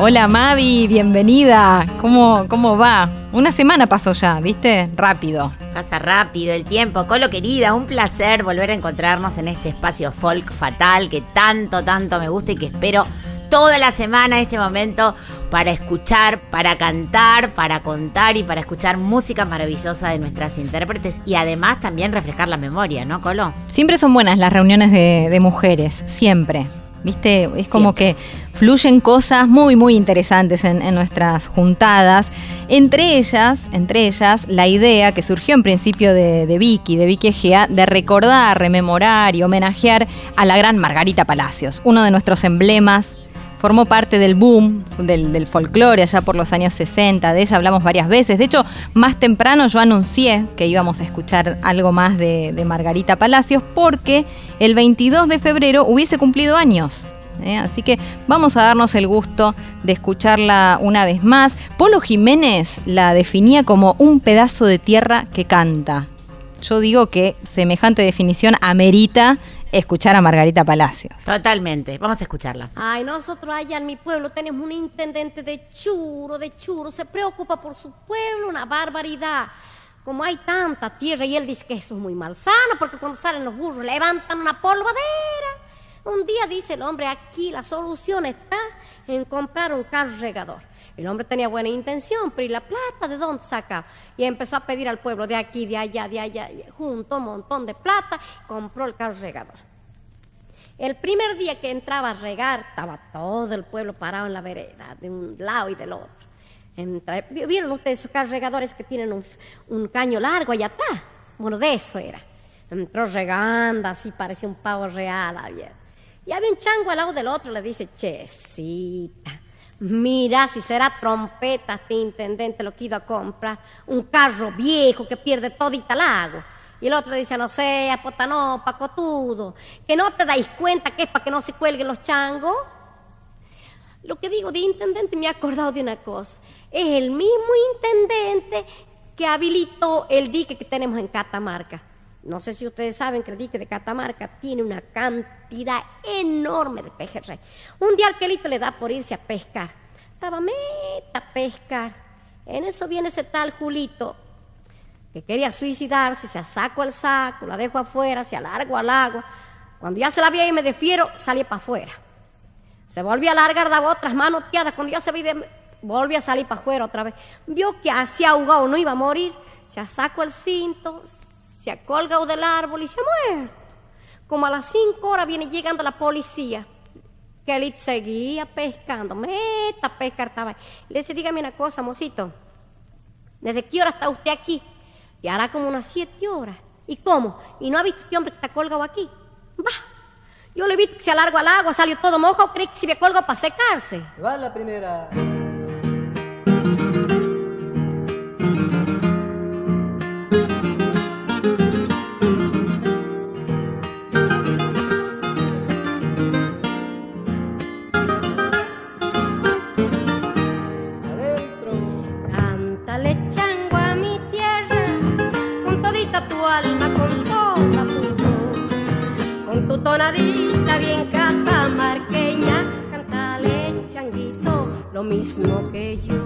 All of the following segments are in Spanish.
Hola Mavi, bienvenida. ¿Cómo, ¿Cómo va? Una semana pasó ya, ¿viste? Rápido. Pasa rápido el tiempo. Colo querida, un placer volver a encontrarnos en este espacio folk fatal que tanto, tanto me gusta y que espero toda la semana este momento para escuchar, para cantar, para contar y para escuchar música maravillosa de nuestras intérpretes y además también refrescar la memoria, ¿no, Colo? Siempre son buenas las reuniones de, de mujeres, siempre. ¿Viste? Es como Siempre. que fluyen cosas muy, muy interesantes en, en nuestras juntadas. Entre ellas, entre ellas, la idea que surgió en principio de, de Vicky, de Vicky Egea, de recordar, rememorar y homenajear a la gran Margarita Palacios, uno de nuestros emblemas. Formó parte del boom del, folclore allá por los años 60. De ella hablamos varias veces. De hecho, más temprano yo anuncié que íbamos a escuchar algo más de, de Margarita Palacios porque el 22 de febrero hubiese cumplido años. ¿eh? Así que vamos a darnos el gusto de escucharla una vez más. Polo Jiménez la definía como un pedazo de tierra que canta. Yo digo que semejante definición amerita escuchar a Margarita Palacios. Totalmente. Vamos a escucharla. Ay, nosotros allá en mi pueblo tenemos un intendente de churo, de churo, se preocupa por su pueblo, una barbaridad. Como hay tanta tierra y él dice que eso es muy malsano porque cuando salen los burros levantan una polvadera. Un día dice el hombre, aquí la solución está en comprar un carro regador. El hombre tenía buena intención, pero ¿y la plata de dónde saca? Y empezó a pedir al pueblo de aquí, de allá, de allá, junto un montón de plata, compró el carro regador. El primer día que entraba a regar, estaba todo el pueblo parado en la vereda, de un lado y del otro. ¿Vieron ustedes esos carros regadores que tienen un, un caño largo allá atrás? Bueno, de eso era. Entró regando, así parecía un pavo real. había. Y había un chango al lado del otro, le dice, Chesita, mira si será trompeta este intendente lo que a comprar. Un carro viejo que pierde todita el agua. Y el otro dice, no sea, potano, pacotudo, que no te dais cuenta que es para que no se cuelguen los changos. Lo que digo de intendente me he acordado de una cosa. Es el mismo intendente que habilitó el dique que tenemos en Catamarca. No sé si ustedes saben que el dique de Catamarca tiene una cantidad enorme de pejerrey. Un día al quelito le da por irse a pescar. Estaba meta a pescar. En eso viene ese tal Julito que quería suicidarse, se sacó el saco, la dejo afuera, se alargó al agua. Cuando ya se la vi y me defiero, salí para afuera. Se volvió a alargar, daba otras manoteadas. Cuando ya se vi, volvió a salir para afuera otra vez. Vio que así ahogado no iba a morir. Se sacó el cinto, se ha colgado del árbol y se ha muerto. Como a las cinco horas viene llegando la policía. Que él seguía pescando. Meta a pescar estaba. Le dice, dígame una cosa, mocito. ¿Desde qué hora está usted aquí? Y hará como unas siete horas. ¿Y cómo? ¿Y no ha visto este hombre que está colgado aquí? Va. Yo le he visto que se alargó al agua, salió todo mojado, creí que se había colgado para secarse. Va la primera.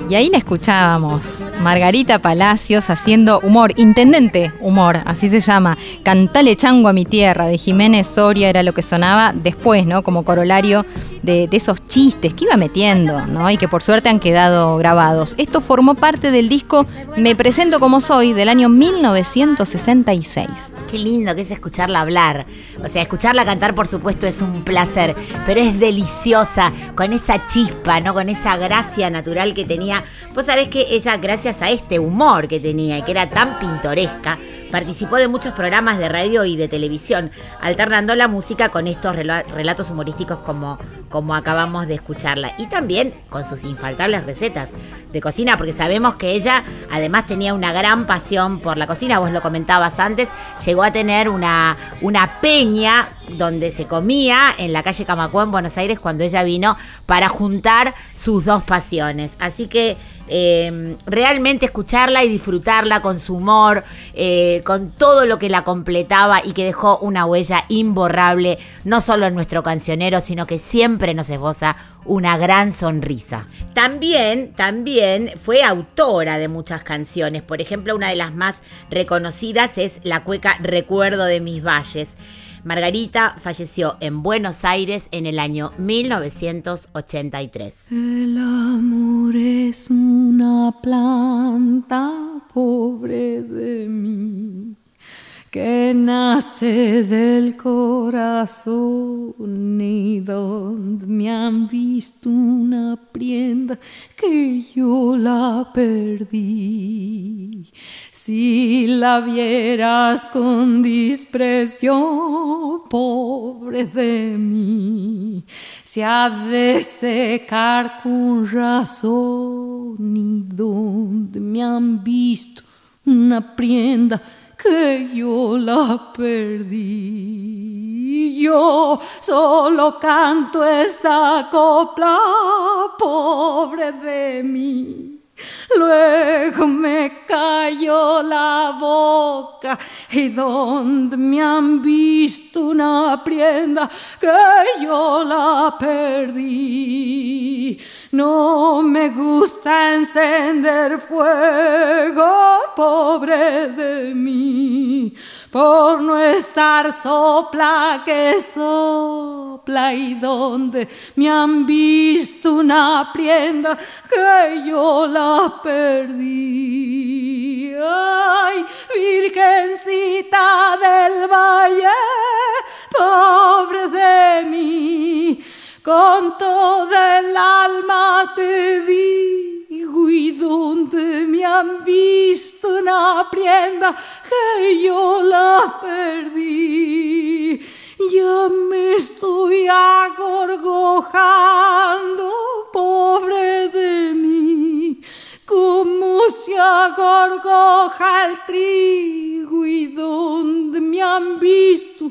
Y ahí la escuchábamos, Margarita Palacios haciendo humor, intendente humor, así se llama. Cantale chango a mi tierra, de Jiménez Soria era lo que sonaba después, ¿no? Como corolario de, esos chistes que iba metiendo, ¿no? Y que por suerte han quedado grabados. Esto formó parte del disco Me presento como soy del año 1966. Qué lindo que es escucharla hablar. O sea, escucharla cantar, por supuesto, es un placer, pero es deliciosa, con esa chispa, ¿no? Con esa gracia natural que tenía. Vos sabés que ella, gracias a este humor que tenía y que era tan pintoresca, Participó de muchos programas de radio y de televisión, alternando la música con estos rela- relatos humorísticos como, como acabamos de escucharla. Y también con sus infaltables recetas de cocina, porque sabemos que ella además tenía una gran pasión por la cocina, vos lo comentabas antes, llegó a tener una, una peña donde se comía en la calle Camacuá en Buenos Aires cuando ella vino para juntar sus dos pasiones. Así que eh, realmente escucharla y disfrutarla con su humor, eh, con todo lo que la completaba y que dejó una huella imborrable, no solo en nuestro cancionero, sino que siempre nos esboza una gran sonrisa. También, también fue autora de muchas canciones. Por ejemplo, una de las más reconocidas es la cueca Recuerdo de mis valles. Margarita falleció en Buenos Aires en el año 1983. El amor es una planta pobre de mí que nace del corazón y donde me han visto una prenda que yo la perdí. Si la vieras con desprecio, pobre de mí, se ha de secar con razón y donde me han visto una prenda que yo la perdí. Yo solo canto esta copla, pobre de mí. Luego me cayó la boca y donde me han visto una prenda que yo la perdí. No me gusta encender fuego, pobre de mí, por no estar sopla que sopla y donde me han visto una prenda que yo la perdí. Ay, Virgencita del Valle, pobre de mí, con toda el alma te digo y donde me han visto una prenda que yo la perdí. Ya me estoy agorgojando, pobre de mí, se agorgoja el trigo y donde me han visto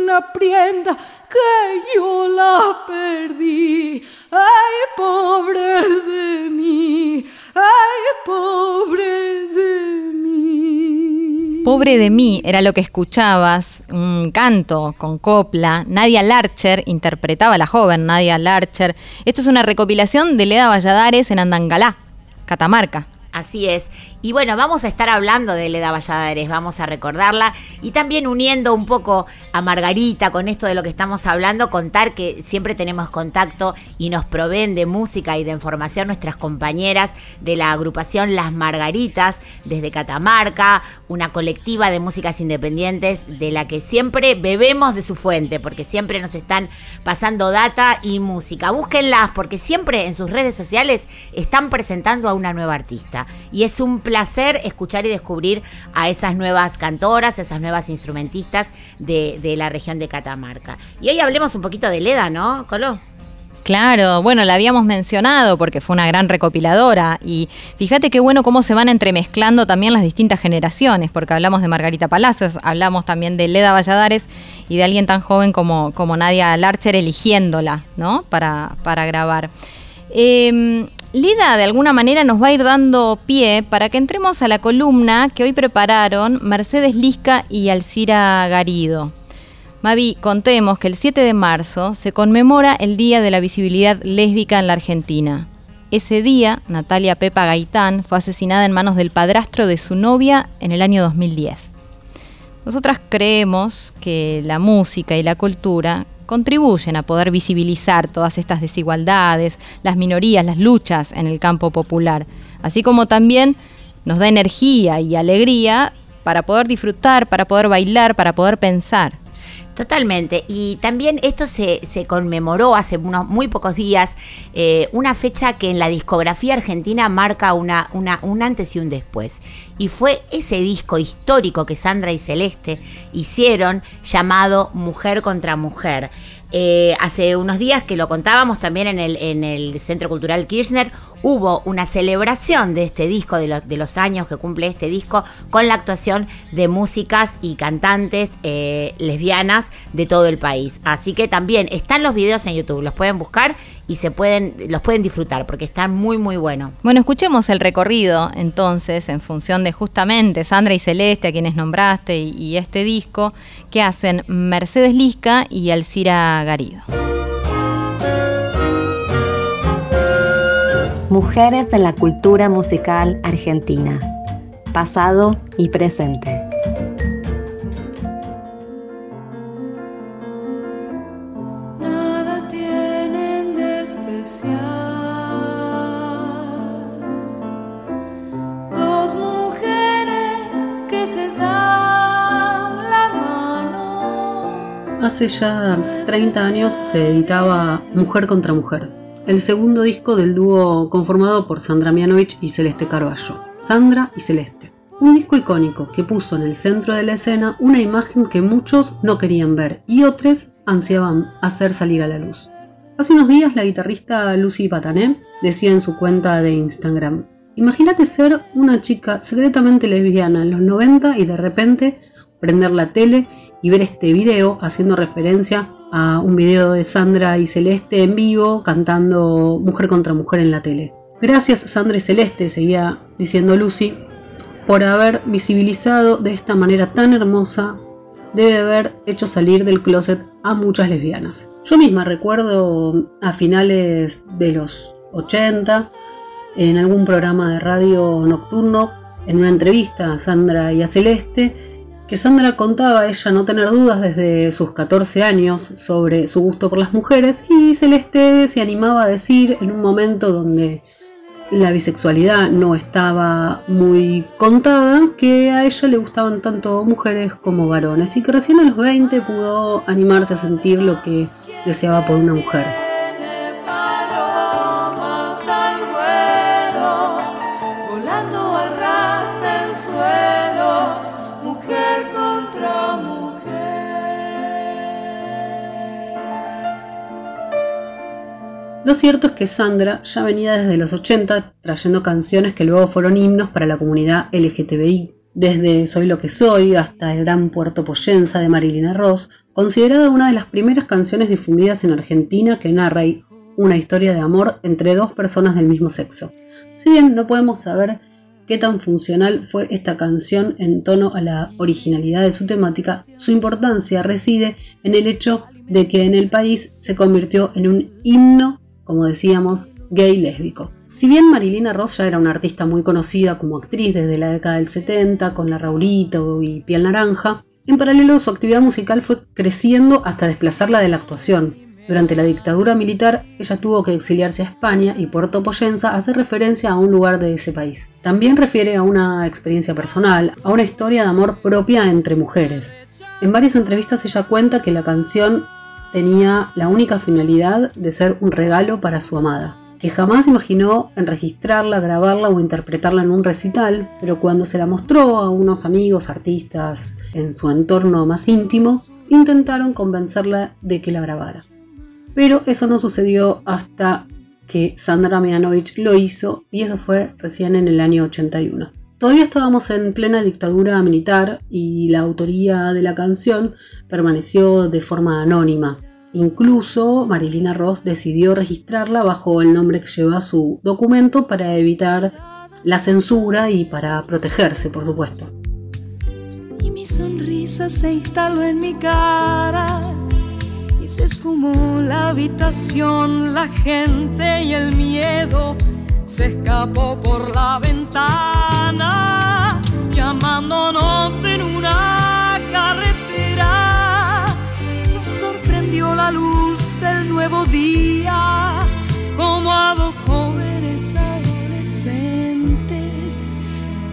una prenda que yo la perdí. Ay, pobre de mí, ay, pobre de mí. Pobre de mí era lo que escuchabas, un canto con copla. Nadia Larcher interpretaba a la joven Nadia Larcher. Esto es una recopilación de Leda Valladares en Andangalá, Catamarca. Así es. Y bueno, vamos a estar hablando de Leda Valladares, vamos a recordarla y también uniendo un poco a Margarita con esto de lo que estamos hablando, contar que siempre tenemos contacto y nos proveen de música y de información nuestras compañeras de la agrupación Las Margaritas desde Catamarca, una colectiva de músicas independientes de la que siempre bebemos de su fuente, porque siempre nos están pasando data y música. Búsquenlas porque siempre en sus redes sociales están presentando a una nueva artista y es un placer escuchar y descubrir a esas nuevas cantoras, esas nuevas instrumentistas de, la región de Catamarca. Y hoy hablemos un poquito de Leda, ¿no, Colo? Claro, bueno, la habíamos mencionado porque fue una gran recopiladora y fíjate qué bueno cómo se van entremezclando también las distintas generaciones, porque hablamos de Margarita Palacios, hablamos también de Leda Valladares y de alguien tan joven como, como Nadia Larcher eligiéndola, ¿no? Para, para grabar. Eh, Lida de alguna manera nos va a ir dando pie para que entremos a la columna que hoy prepararon Mercedes Lisca y Alcira Garido. Mavi, contemos que el 7 de marzo se conmemora el Día de la Visibilidad Lésbica en la Argentina. Ese día, Natalia Pepa Gaitán fue asesinada en manos del padrastro de su novia en el año 2010. Nosotras creemos que la música y la cultura contribuyen a poder visibilizar todas estas desigualdades, las minorías, las luchas en el campo popular, así como también nos da energía y alegría para poder disfrutar, para poder bailar, para poder pensar. Totalmente. Y también esto se, se conmemoró hace unos muy pocos días, eh, una fecha que en la discografía argentina marca una, una, un antes y un después. Y fue ese disco histórico que Sandra y Celeste hicieron llamado Mujer contra Mujer. Eh, hace unos días que lo contábamos también en el, en el Centro Cultural Kirchner, hubo una celebración de este disco, de, los- de los años que cumple este disco, con la actuación de músicas y cantantes eh, lesbianas de todo el país. Así que también están los videos en YouTube, los pueden buscar y se pueden, los pueden disfrutar porque están muy muy buenos. Bueno, escuchemos el recorrido entonces en función de justamente Sandra y Celeste, a quienes nombraste, y, y este disco, que hacen Mercedes Lisca y Alcira Garido. Mujeres en la cultura musical argentina. Pasado y presente. Hace ya 30 años se editaba Mujer contra Mujer, el segundo disco del dúo conformado por Sandra Mianovich y Celeste Carballo. Sandra y Celeste. Un disco icónico que puso en el centro de la escena una imagen que muchos no querían ver y otros ansiaban hacer salir a la luz. Hace unos días la guitarrista Lucy Patané decía en su cuenta de Instagram, Imagínate ser una chica secretamente lesbiana en los 90 y de repente prender la tele y ver este video haciendo referencia a un video de Sandra y Celeste en vivo cantando Mujer contra Mujer en la tele. Gracias Sandra y Celeste, seguía diciendo Lucy, por haber visibilizado de esta manera tan hermosa, debe haber hecho salir del closet a muchas lesbianas. Yo misma recuerdo a finales de los 80, en algún programa de radio nocturno, en una entrevista a Sandra y a Celeste, que Sandra contaba ella no tener dudas desde sus 14 años sobre su gusto por las mujeres y Celeste se animaba a decir en un momento donde la bisexualidad no estaba muy contada, que a ella le gustaban tanto mujeres como varones y que recién a los 20 pudo animarse a sentir lo que deseaba por una mujer. Lo cierto es que Sandra ya venía desde los 80 trayendo canciones que luego fueron himnos para la comunidad LGTBI. Desde Soy lo que soy hasta El gran Puerto Poyenza de Marilina Ross, considerada una de las primeras canciones difundidas en Argentina que narra una historia de amor entre dos personas del mismo sexo. Si bien no podemos saber qué tan funcional fue esta canción en tono a la originalidad de su temática, su importancia reside en el hecho de que en el país se convirtió en un himno, como decíamos, gay lésbico. Si bien Marilina Ross ya era una artista muy conocida como actriz desde la década del 70 con La Raulito y Piel Naranja, en paralelo su actividad musical fue creciendo hasta desplazarla de la actuación. Durante la dictadura militar, ella tuvo que exiliarse a España y Puerto Poyenza hace referencia a un lugar de ese país. También refiere a una experiencia personal, a una historia de amor propia entre mujeres. En varias entrevistas ella cuenta que la canción tenía la única finalidad de ser un regalo para su amada, que jamás imaginó en registrarla, grabarla o interpretarla en un recital, pero cuando se la mostró a unos amigos artistas en su entorno más íntimo, intentaron convencerla de que la grabara. Pero eso no sucedió hasta que Sandra Mianovich lo hizo y eso fue recién en el año 81. Todavía estábamos en plena dictadura militar y la autoría de la canción permaneció de forma anónima. Incluso Marilina Ross decidió registrarla bajo el nombre que lleva su documento para evitar la censura y para protegerse, por supuesto. y mi sonrisa se instaló en mi cara y se esfumó la habitación, la gente y el miedo se escapó por la ventana, llamándonos en una carretera. Nos sorprendió la luz del nuevo día, como a dos jóvenes adolescentes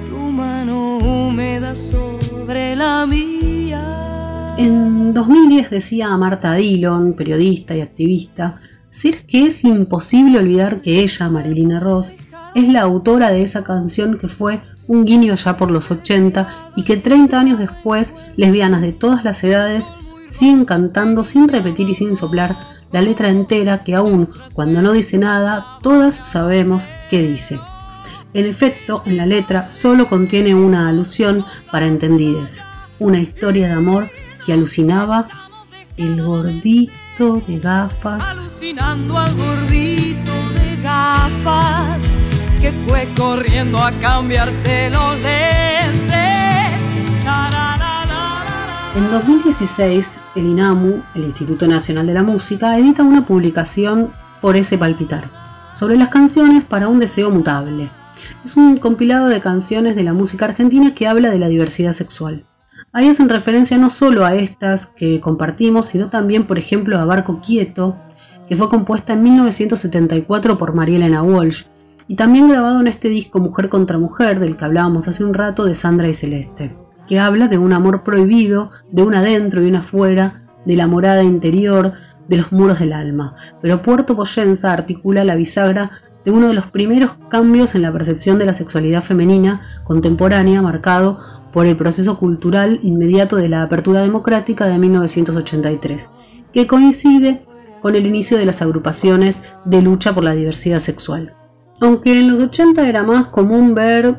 tu mano húmeda sobre la mía. En 2010 decía Marta Dillon, periodista y activista, si es que es imposible olvidar que ella, Marilina Ross, es la autora de esa canción que fue un guiño ya por los 80 y que 30 años después, lesbianas de todas las edades siguen cantando sin repetir y sin soplar la letra entera que aún cuando no dice nada, todas sabemos qué dice. En efecto, en la letra solo contiene una alusión para entendides, una historia de amor que alucinaba el gordito de gafas. Alucinando al gordito de gafas que fue corriendo a cambiarse los lentes. Na, na, na. En 2016, el INAMU, el Instituto Nacional de la Música, edita una publicación por ese palpitar, sobre las canciones para un deseo mutable. Es un compilado de canciones de la música argentina que habla de la diversidad sexual. Ahí hacen referencia no solo a estas que compartimos, sino también, por ejemplo, a Barco Quieto, que fue compuesta en 1974 por María Elena Walsh, y también grabado en este disco Mujer contra Mujer, del que hablábamos hace un rato, de Sandra y Celeste, que habla de un amor prohibido, de un adentro y un afuera, de la morada interior, de los muros del alma. Pero Puerto Poyenza articula la bisagra de uno de los primeros cambios en la percepción de la sexualidad femenina contemporánea, marcado por el proceso cultural inmediato de la apertura democrática de 1983, que coincide con el inicio de las agrupaciones de lucha por la diversidad sexual. Aunque en los 80 era más común ver,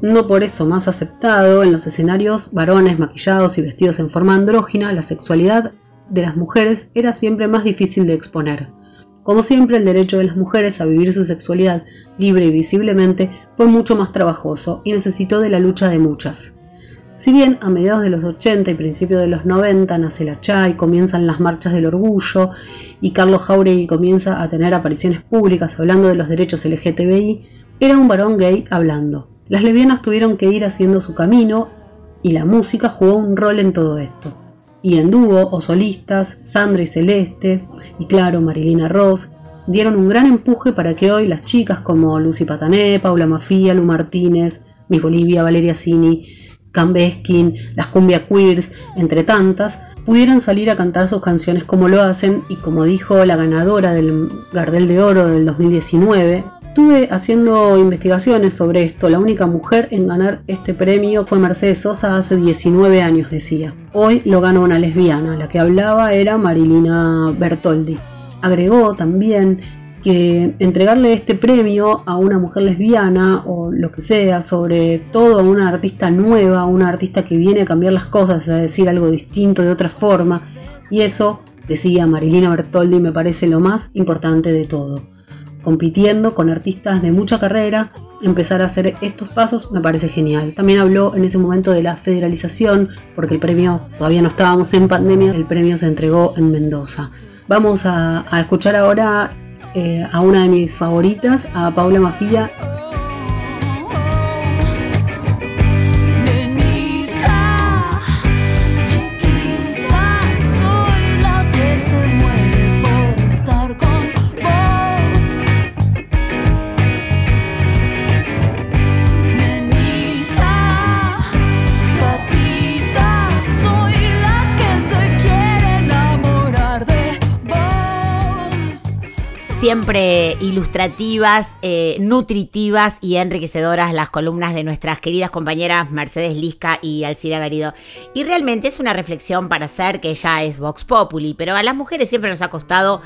no por eso más aceptado, en los escenarios varones maquillados y vestidos en forma andrógina, la sexualidad de las mujeres era siempre más difícil de exponer. Como siempre, el derecho de las mujeres a vivir su sexualidad libre y visiblemente fue mucho más trabajoso y necesitó de la lucha de muchas. Si bien a mediados de los 80 y principios de los 90 nace la CHA y comienzan las marchas del orgullo y Carlos Jauregui comienza a tener apariciones públicas hablando de los derechos LGTBI, era un varón gay hablando. Las lesbianas tuvieron que ir haciendo su camino y la música jugó un rol en todo esto. Y en dúo o solistas, Sandra y Celeste, y claro, Marilina Ross, dieron un gran empuje para que hoy las chicas como Lucy Patané, Paula Mafia, Lu Martínez, Miss Bolivia, Valeria Cini, Cambeskin, las cumbia queers, entre tantas, pudieran salir a cantar sus canciones como lo hacen y como dijo la ganadora del Gardel de Oro del 2019, Estuve haciendo investigaciones sobre esto. La única mujer en ganar este premio fue Mercedes Sosa hace 19 años, decía. Hoy lo ganó una lesbiana. La que hablaba era Marilina Bertoldi. Agregó también que entregarle este premio a una mujer lesbiana o lo que sea, sobre todo a una artista nueva, una artista que viene a cambiar las cosas, a decir algo distinto de otra forma, y eso, decía Marilina Bertoldi, me parece lo más importante de todo compitiendo con artistas de mucha carrera, empezar a hacer estos pasos me parece genial. También habló en ese momento de la federalización, porque el premio, todavía no estábamos en pandemia, el premio se entregó en Mendoza. Vamos a, a escuchar ahora eh, a una de mis favoritas, a Paula Mafia. Siempre ilustrativas, eh, nutritivas y enriquecedoras las columnas de nuestras queridas compañeras Mercedes Lisca y Alcira Garido. Y realmente es una reflexión para hacer que ya es Vox Populi, pero a las mujeres siempre nos ha costado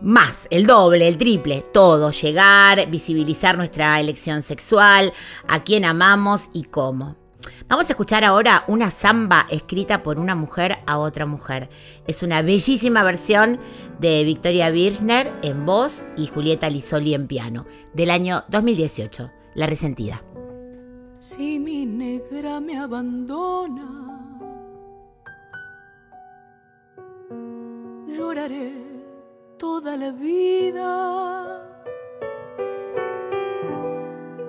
más, el doble, el triple, todo, llegar, visibilizar nuestra elección sexual, a quién amamos y cómo. Vamos a escuchar ahora una samba escrita por una mujer a otra mujer. Es una bellísima versión de Victoria Birchner en voz y Julieta Lisoli en piano, del año 2018, La Resentida. Si mi negra me abandona, lloraré toda la vida.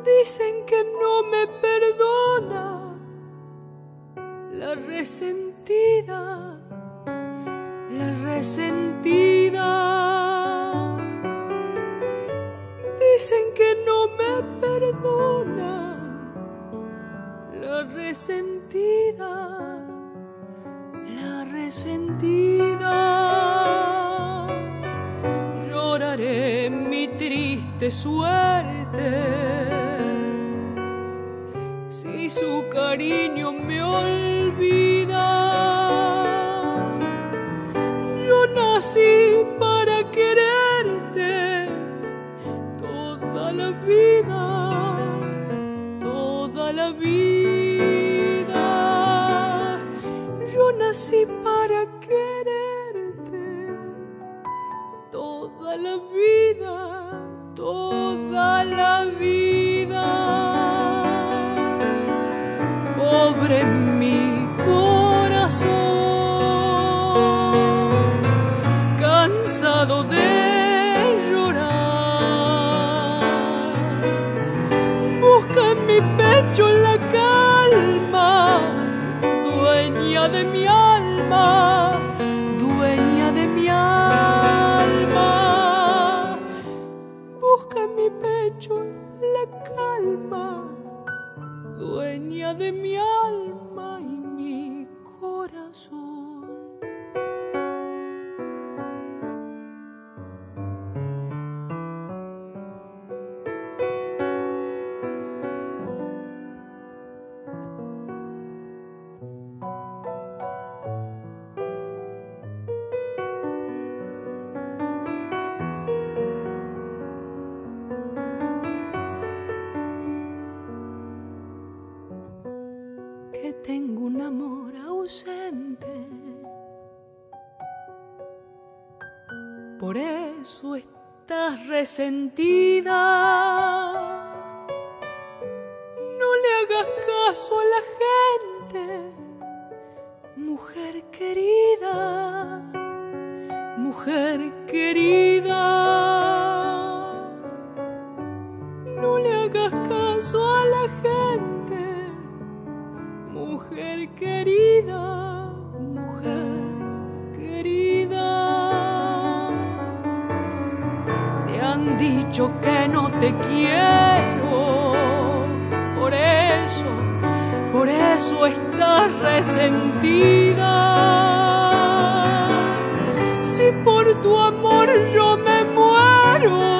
Dicen que no me perdona la resentida, la resentida. Dicen que no me perdona la resentida, la resentida. Lloraré mi triste suerte. Si su cariño me olvida, yo nací para quererte toda la vida, toda la vida. Yo nací para quererte toda la vida, toda la vida. sobre mí. Resentida. No le hagas caso a la gente, mujer querida, mujer querida. Dicho que no te quiero, por eso, por eso estás resentida. Si por tu amor yo me muero,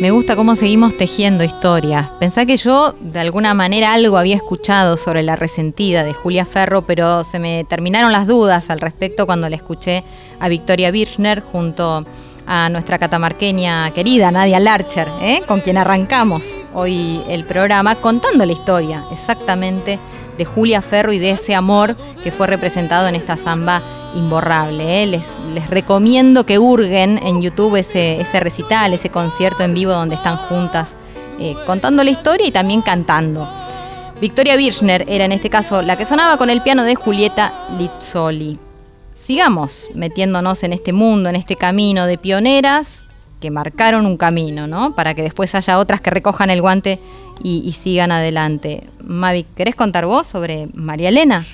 Me gusta cómo seguimos tejiendo historias. Pensá que yo de alguna manera algo había escuchado sobre la resentida de Julia Ferro, pero se me terminaron las dudas al respecto cuando la escuché a Victoria Birchner junto a nuestra catamarqueña querida Nadia Larcher, ¿eh? con quien arrancamos hoy el programa contando la historia exactamente de Julia Ferro y de ese amor que fue representado en esta samba imborrable. ¿eh? Les, les recomiendo que hurguen en YouTube ese, ese recital, ese concierto en vivo donde están juntas eh, contando la historia y también cantando. Victoria Birchner era en este caso la que sonaba con el piano de Julieta Lizzoli. Sigamos metiéndonos en este mundo, en este camino de pioneras que marcaron un camino, ¿no? Para que después haya otras que recojan el guante y, y sigan adelante. Mavi, ¿querés contar vos sobre María Elena?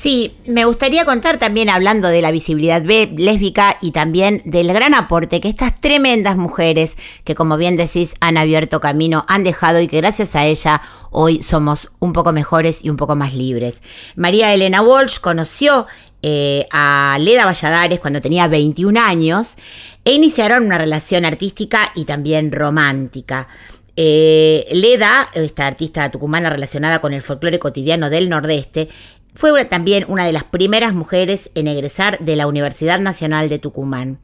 Sí, me gustaría contar también hablando de la visibilidad lésbica y también del gran aporte que estas tremendas mujeres que como bien decís han abierto camino, han dejado y que gracias a ella hoy somos un poco mejores y un poco más libres. María Elena Walsh conoció eh, a Leda Valladares cuando tenía 21 años e iniciaron una relación artística y también romántica. Eh, Leda, esta artista tucumana relacionada con el folclore cotidiano del Nordeste, fue una- también una de las primeras mujeres en egresar de la Universidad Nacional de Tucumán.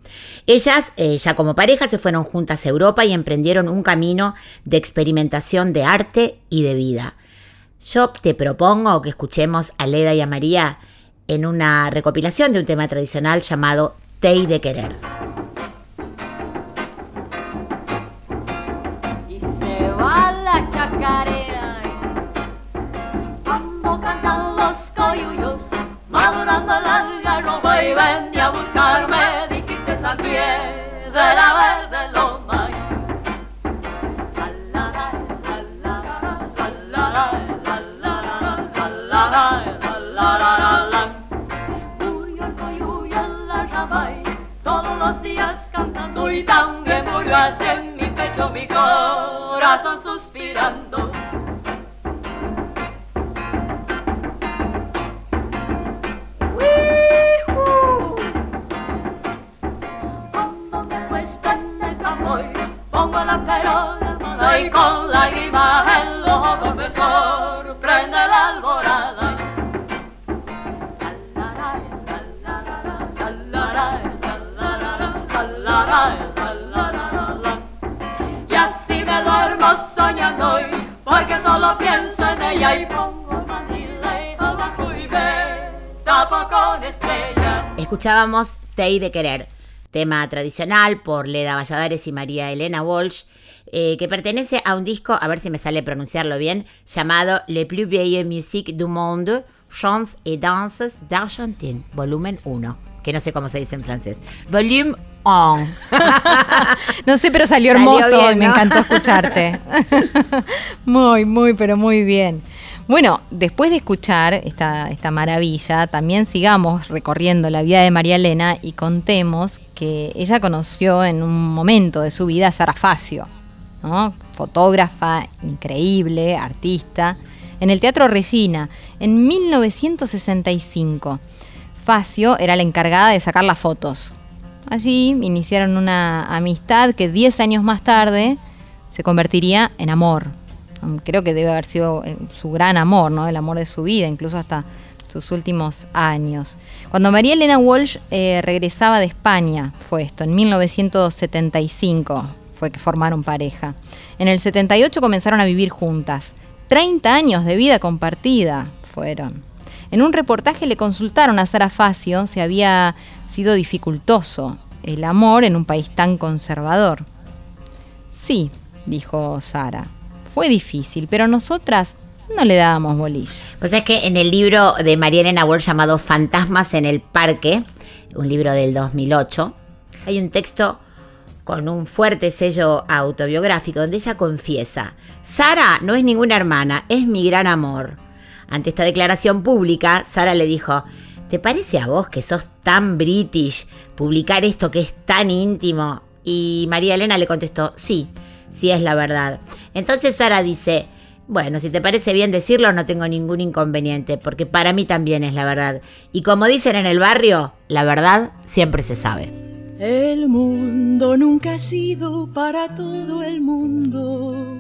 Ellas, eh, ya como pareja, se fueron juntas a Europa y emprendieron un camino de experimentación de arte y de vida. Yo te propongo que escuchemos a Leda y a María en una recopilación de un tema tradicional llamado Tei de Querer. banda larga roba y vente a buscarme, dijiste al pie de la verde loma. Todos los días cantando y tan que murió hace en mi pecho mi corazón. Escuchábamos Tei de Querer, tema tradicional por Leda Valladares y María Elena Walsh, eh, que pertenece a un disco, a ver si me sale pronunciarlo bien, llamado Le plus vieille musique du monde, chants et danses d'Argentine, volumen 1, que no sé cómo se dice en francés. Volume 1. No sé, pero salió Salió hermoso bien, y me encantó escucharte. muy, muy, pero muy bien. Bueno, después de escuchar esta, maravilla, también sigamos recorriendo la vida de María Elena y contemos que ella conoció en un momento de su vida a Sara Facio, ¿no? fotógrafa increíble, artista, en el Teatro Regina en 1965. Facio era la encargada de sacar las fotos. Allí iniciaron una amistad que 10 años más tarde se convertiría en amor. Mm, Creo que debe haber sido eh, su gran amor, ¿no? El amor de su vida, incluso hasta sus últimos años. Cuando María Elena Walsh eh, regresaba de España, fue esto, en 1975 fue que formaron pareja. En el 78 comenzaron a vivir juntas. 30 años de vida compartida fueron. En un reportaje le consultaron a Sara Facio si había sido dificultoso el amor en un país tan conservador. Sí, dijo Sara. Fue difícil, pero nosotras no le dábamos bolilla. Pues es que en el libro de María Elena Walsh llamado Fantasmas en el Parque, un libro del 2008, hay un texto con un fuerte sello autobiográfico donde ella confiesa, Sara no es ninguna hermana, es mi gran amor. Ante esta declaración pública, Sara le dijo, ¿te parece a vos que sos tan british publicar esto que es tan íntimo? Y María Elena le contestó, sí, sí es la verdad. Entonces Sara dice, bueno, si te parece bien decirlo, no tengo ningún inconveniente, porque para mí también es la verdad. Y como dicen en el barrio, la verdad siempre se sabe. El mundo nunca ha sido para todo el mundo,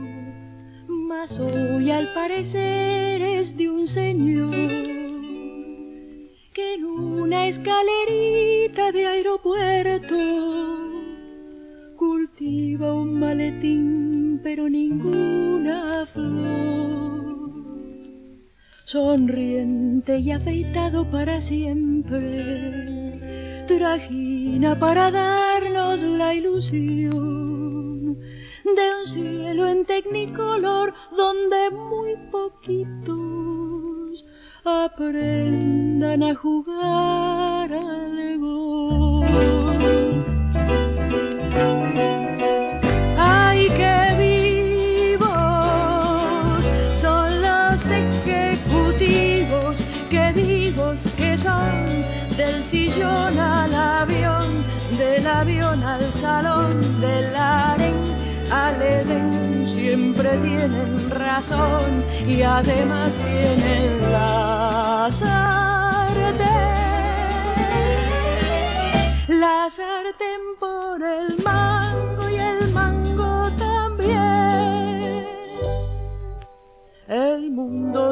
mas hoy al parecer es de un señor que en una escalerita de aeropuerto cultiva un maletín pero ninguna flor. Sonriente y afeitado para siempre, trajina para darnos la ilusión de un cielo en tecnicolor donde muy poquitos aprendan a jugar al golf. ¡Ay, qué vivos son los ejecutivos! ¡Qué vivos que son! Del sillón al avión, del avión al salón, del aren al Edén, siempre tienen razón y además tienen la sartén. La sartén por el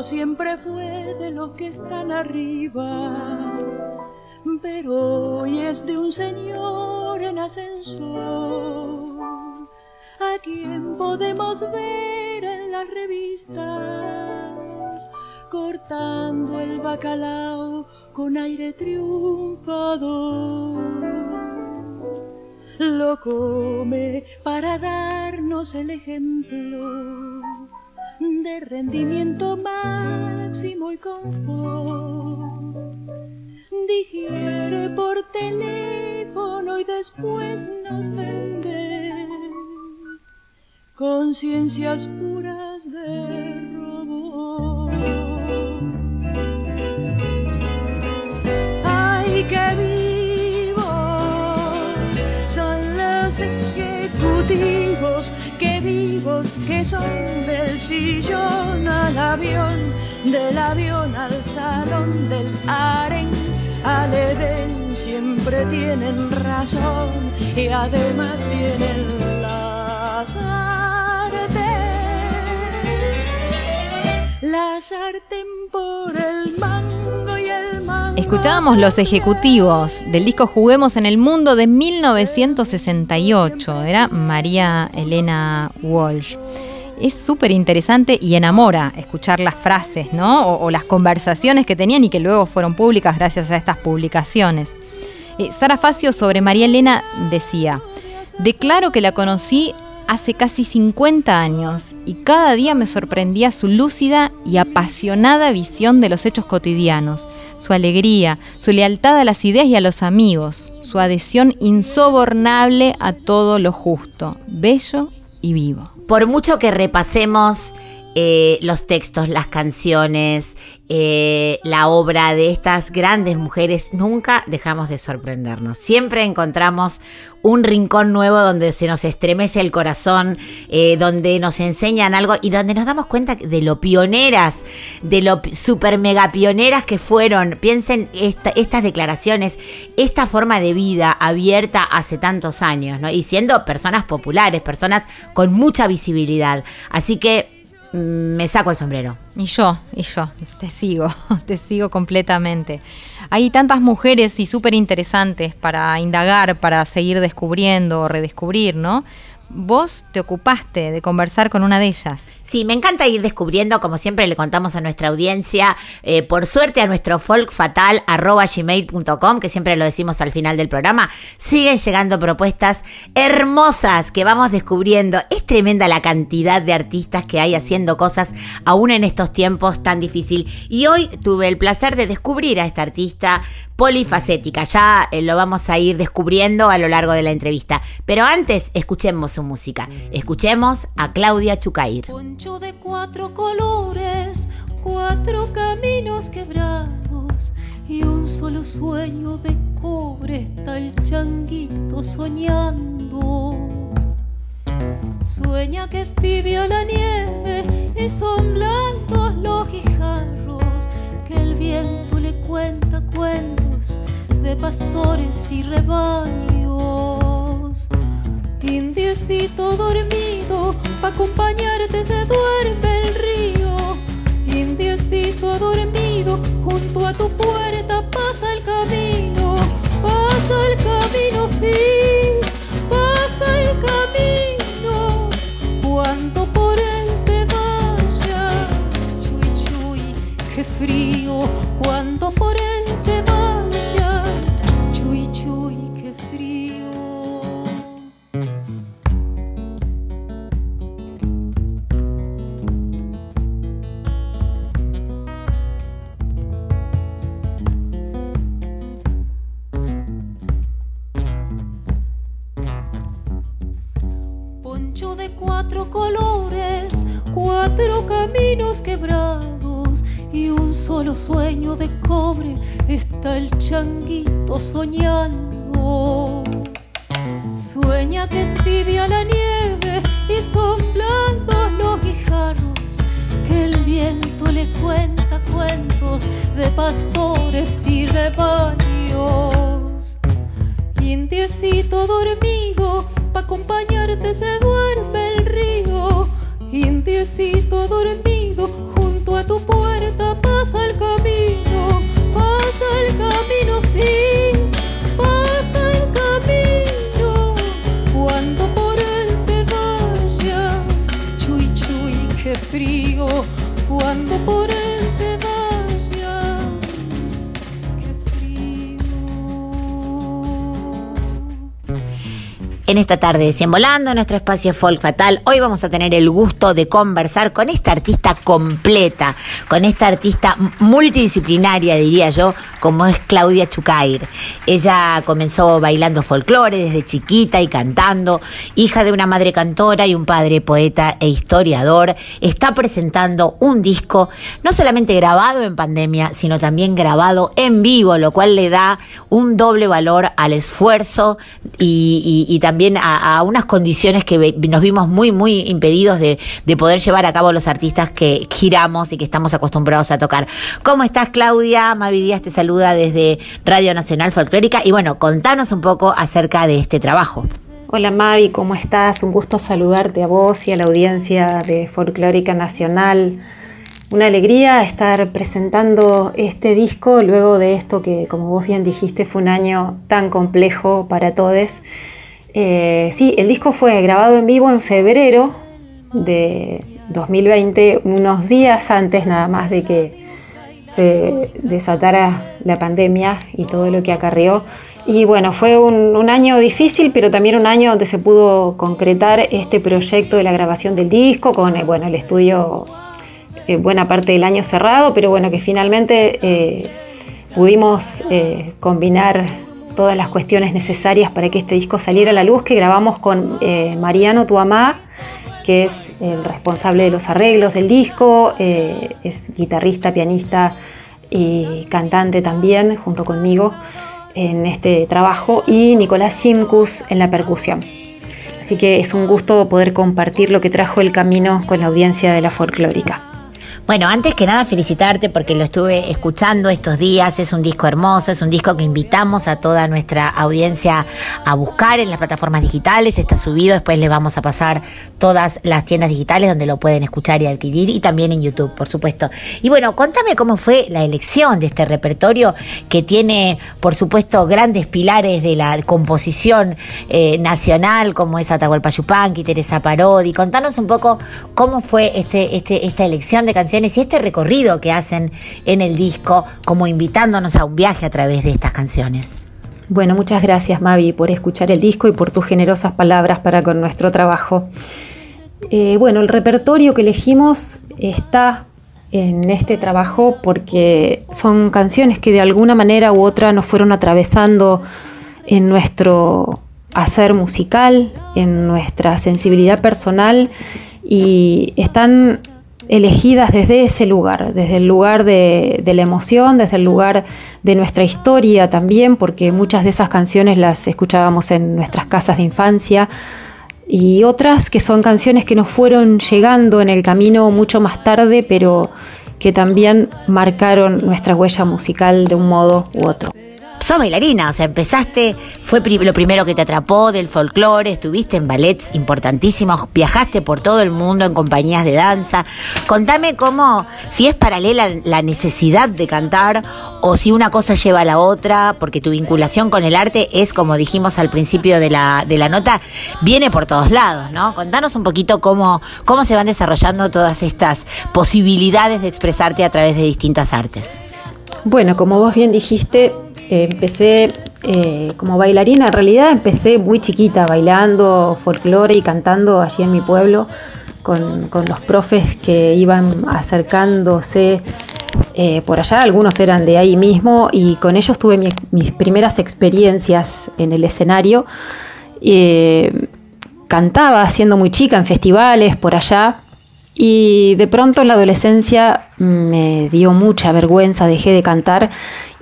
siempre fue de los que están arriba, pero hoy es de un señor en ascensor, a quien podemos ver en las revistas, cortando el bacalao con aire triunfador. Lo come para darnos el ejemplo de rendimiento máximo y confort. Digiere por teléfono y después nos vende conciencias puras de que son del sillón al avión, del avión al salón, del harén al edén, siempre tienen razón y además tienen las artes. La sartén por el mango Escuchábamos los ejecutivos del disco Juguemos en el Mundo de 1968. Era María Elena Walsh. Es súper interesante y enamora escuchar las frases, ¿no? O, las conversaciones que tenían y que luego fueron públicas gracias a estas publicaciones. Eh, Sara Facio sobre María Elena decía, declaro que la conocí hace casi 50 años y cada día me sorprendía su lúcida y apasionada visión de los hechos cotidianos, su alegría, su lealtad a las ideas y a los amigos, su adhesión insobornable a todo lo justo, bello y vivo. Por mucho que repasemos eh, los textos, las canciones, eh, la obra de estas grandes mujeres, nunca dejamos de sorprendernos. Siempre encontramos un rincón nuevo donde se nos estremece el corazón, eh, donde nos enseñan algo y donde nos damos cuenta de lo pioneras, de lo super mega pioneras que fueron. Piensen estas declaraciones, esta forma de vida abierta hace tantos años, ¿no? Y siendo personas populares, personas con mucha visibilidad. Así que me saco el sombrero. Y yo, y yo, te sigo, te sigo completamente. Hay tantas mujeres y súper interesantes para indagar, para seguir descubriendo o redescubrir, ¿no? vos te ocupaste de conversar con una de ellas. Sí, me encanta ir descubriendo, como siempre le contamos a nuestra audiencia, eh, por suerte a nuestro folkfatal.gmail.com, que siempre lo decimos al final del programa, siguen llegando propuestas hermosas que vamos descubriendo. Es tremenda la cantidad de artistas que hay haciendo cosas aún en estos tiempos tan difíciles. Y hoy tuve el placer de descubrir a esta artista polifacética. Ya eh, lo vamos a ir descubriendo a lo largo de la entrevista. Pero antes, escuchemos su música. Escuchemos a Claudia Chucair. De cuatro colores, cuatro caminos quebrados y un solo sueño de cobre está el changuito soñando. Sueña que es tibia la nieve y son blancos los guijarros, que el viento le cuenta cuentos de pastores y rebaños. Indiecito dormido, pa' acompañarte se duerme el río. Indiecito dormido, junto a tu puerta pasa el camino, el changuito soñando. Sueña que es tibia la nieve y son blancos los guijarros, que el viento le cuenta cuentos de pastores y rebaños. Indiecito dormido, pa' acompañarte se duerme el río. Indiecito dormido, junto a tu puerta pasa el camino, En esta tarde de nuestro espacio Folk Fatal, hoy vamos a tener el gusto de conversar con esta artista completa, con esta artista multidisciplinaria, diría yo, como es Claudia Chucair. Ella comenzó bailando folclore desde chiquita y cantando, hija de una madre cantora y un padre poeta e historiador. Está presentando un disco no solamente grabado en pandemia, sino también grabado en vivo, lo cual le da un doble valor al esfuerzo y también a, unas condiciones que nos vimos muy, muy impedidos de, de poder llevar a cabo los artistas que giramos y que estamos acostumbrados a tocar. ¿Cómo estás, Claudia? Mavi Díaz te saluda desde Radio Nacional Folclórica y bueno, contanos un poco acerca de este trabajo. Hola Mavi, ¿cómo estás? Un gusto saludarte a vos y a la audiencia de Folclórica Nacional. una alegría estar presentando este disco luego de esto que, como vos bien dijiste, fue un año tan complejo para todos. Eh, sí, el disco fue grabado en vivo en febrero de 2020, unos días antes nada más de que se desatara la pandemia y todo lo que acarreó. Y bueno, fue un, año difícil, pero también un año donde se pudo concretar este proyecto de la grabación del disco con eh, bueno, el estudio eh, buena parte del año cerrado, pero bueno, que finalmente pudimos combinar todas las cuestiones necesarias para que este disco saliera a la luz, que grabamos con Mariano Tuamá, que es el responsable de los arreglos del disco, es guitarrista, pianista y cantante también, junto conmigo en este trabajo y Nicolás Shimkus en la percusión. Así que es un gusto poder compartir lo que trajo el camino con la audiencia de la folclórica. Bueno, antes que nada felicitarte porque lo estuve escuchando estos días, es un disco hermoso, es un disco que invitamos a toda nuestra audiencia a buscar en las plataformas digitales, está subido, después le vamos a pasar todas las tiendas digitales donde lo pueden escuchar y adquirir y también en YouTube, por supuesto. Y bueno, contame cómo fue la elección de este repertorio que tiene, por supuesto, grandes pilares de la composición eh, nacional como es Atahualpa Yupanqui, Teresa Parodi. Contanos un poco cómo fue este, este, esta elección de canciones y este recorrido que hacen en el disco, como invitándonos a un viaje a través de estas canciones. Bueno, muchas gracias Mavi por escuchar el disco y por tus generosas palabras para con nuestro trabajo. Eh, bueno, el repertorio que elegimos está en este trabajo porque son canciones que de alguna manera u otra nos fueron atravesando en nuestro hacer musical, en nuestra sensibilidad personal y están elegidas desde ese lugar, desde el lugar de, la emoción, desde el lugar de nuestra historia también, porque muchas de esas canciones las escuchábamos en nuestras casas de infancia y otras que son canciones que nos fueron llegando en el camino mucho más tarde, pero que también marcaron nuestra huella musical de un modo u otro sos bailarina, o sea, empezaste, fue lo primero que te atrapó del folclore, estuviste en ballets importantísimos, viajaste por todo el mundo en compañías de danza. Contame cómo, si es paralela la necesidad de cantar o si una cosa lleva a la otra, porque tu vinculación con el arte es, como dijimos al principio de la, de la nota, viene por todos lados, ¿no? Contanos un poquito cómo, cómo se van desarrollando todas estas posibilidades de expresarte a través de distintas artes. Bueno, como vos bien dijiste, empecé eh, como bailarina, en realidad empecé muy chiquita bailando folclore y cantando allí en mi pueblo con, los profes que iban acercándose eh, por allá, algunos eran de ahí mismo y con ellos tuve mis primeras experiencias en el escenario. Eh, cantaba siendo muy chica en festivales por allá y de pronto en la adolescencia me dio mucha vergüenza, dejé de cantar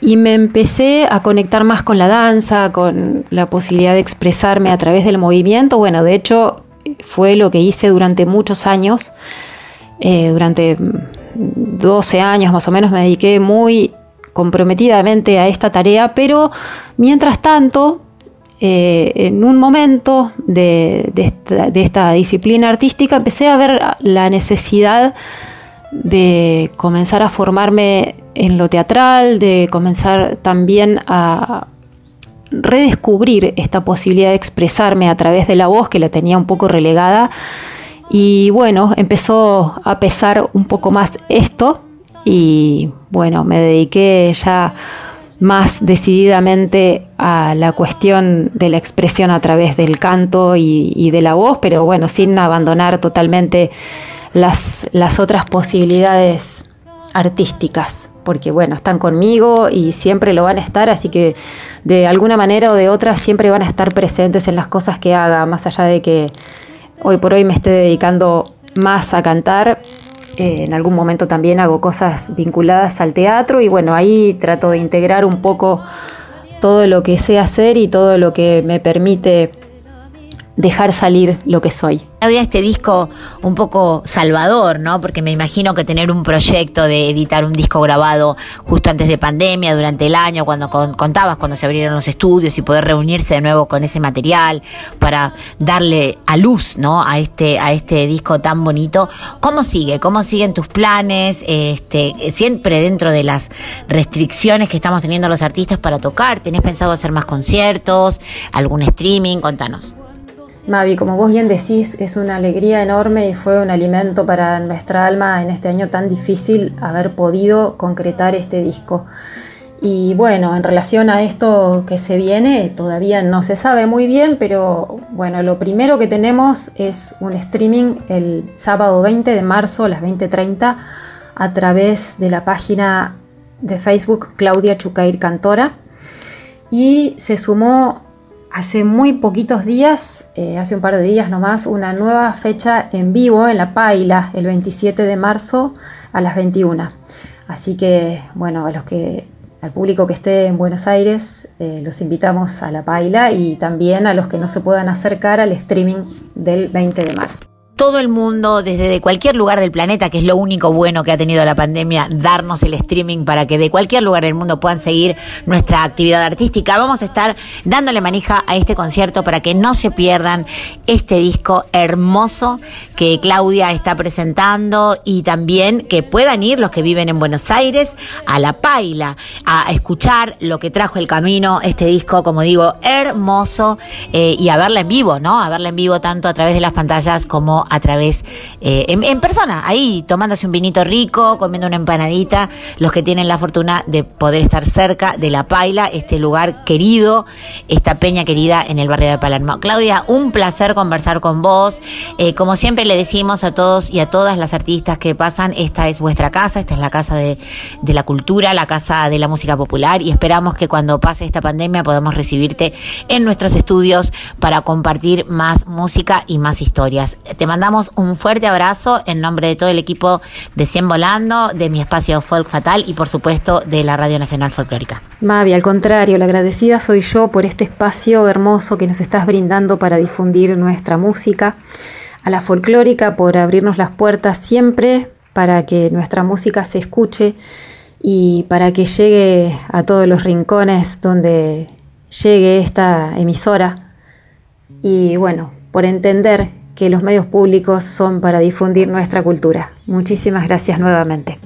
y me empecé a conectar más con la danza, con la posibilidad de expresarme a través del movimiento. Bueno, de hecho fue lo que hice durante muchos años. Eh, durante 12 años más o menos me dediqué muy comprometidamente a esta tarea, pero mientras tanto eh, en un momento de, esta, disciplina artística empecé a ver la necesidad de comenzar a formarme en lo teatral, de comenzar también a redescubrir esta posibilidad de expresarme a través de la voz que la tenía un poco relegada. Y bueno, empezó a pesar un poco más esto y bueno, me dediqué ya más decididamente a la cuestión de la expresión a través del canto y, de la voz, pero bueno, sin abandonar totalmente las, las otras posibilidades artísticas, porque bueno, están conmigo y siempre lo van a estar, así que de alguna manera o de otra siempre van a estar presentes en las cosas que haga, más allá de que hoy por hoy me esté dedicando más a cantar, eh, en algún momento también hago cosas vinculadas al teatro y bueno, ahí trato de integrar un poco todo lo que sé hacer y todo lo que me permite dejar salir lo que soy. Claudia, este disco un poco salvador, ¿no? Porque me imagino que tener un proyecto de editar un disco grabado justo antes de pandemia, durante el año, cuando con- contabas, cuando se abrieron los estudios y poder reunirse de nuevo con ese material para darle a luz, ¿no? A este, a este disco tan bonito. ¿Cómo sigue? ¿Cómo siguen tus planes? Este, siempre dentro de las restricciones que estamos teniendo los artistas para tocar. ¿Tenés pensado hacer más conciertos? ¿Algún streaming? Contanos. Mavi, como vos bien decís, es una alegría enorme y fue un alimento para nuestra alma en este año tan difícil haber podido concretar este disco. Y bueno, en relación a esto que se viene, todavía no se sabe muy bien, pero bueno, lo primero que tenemos es un streaming el sábado 20 de marzo a las 20.30 a través de la página de Facebook Claudia Chucair Cantora. Y se sumó hace muy poquitos días, eh, hace un par de días nomás, una nueva fecha en vivo en La Paila, el 27 de marzo a las 21. Así que, bueno, a los que, al público que esté en Buenos Aires, eh, los invitamos a La Paila y también a los que no se puedan acercar al streaming del 20 de marzo todo el mundo, desde de cualquier lugar del planeta, que es lo único bueno que ha tenido la pandemia, darnos el streaming para que de cualquier lugar del mundo puedan seguir nuestra actividad artística. Vamos a estar dándole manija a este concierto para que no se pierdan este disco hermoso que Claudia está presentando y también que puedan ir los que viven en Buenos Aires a La Paila a escuchar lo que trajo el camino, este disco, como digo, hermoso eh, y a verla en vivo, ¿no? A verla en vivo tanto a través de las pantallas como a través eh, en, persona, ahí tomándose un vinito rico, comiendo una empanadita, los que tienen la fortuna de poder estar cerca de La Paila, este lugar querido, esta peña querida en el barrio de Palermo. Claudia, un placer conversar con vos. Eh, como siempre le decimos a todos y a todas las artistas que pasan, esta es vuestra casa, esta es la casa de, de la cultura, la casa de la música popular y esperamos que cuando pase esta pandemia podamos recibirte en nuestros estudios para compartir más música y más historias. Te mandamos un fuerte abrazo en nombre de todo el equipo de 100 Volando, de mi espacio Folk Fatal y por supuesto de la Radio Nacional Folclórica. Mavi, al contrario, la agradecida soy yo por este espacio hermoso que nos estás brindando para difundir nuestra música, a la folclórica por abrirnos las puertas siempre para que nuestra música se escuche y para que llegue a todos los rincones donde llegue esta emisora. Y bueno, por entender que los medios públicos son para difundir nuestra cultura. Muchísimas gracias nuevamente.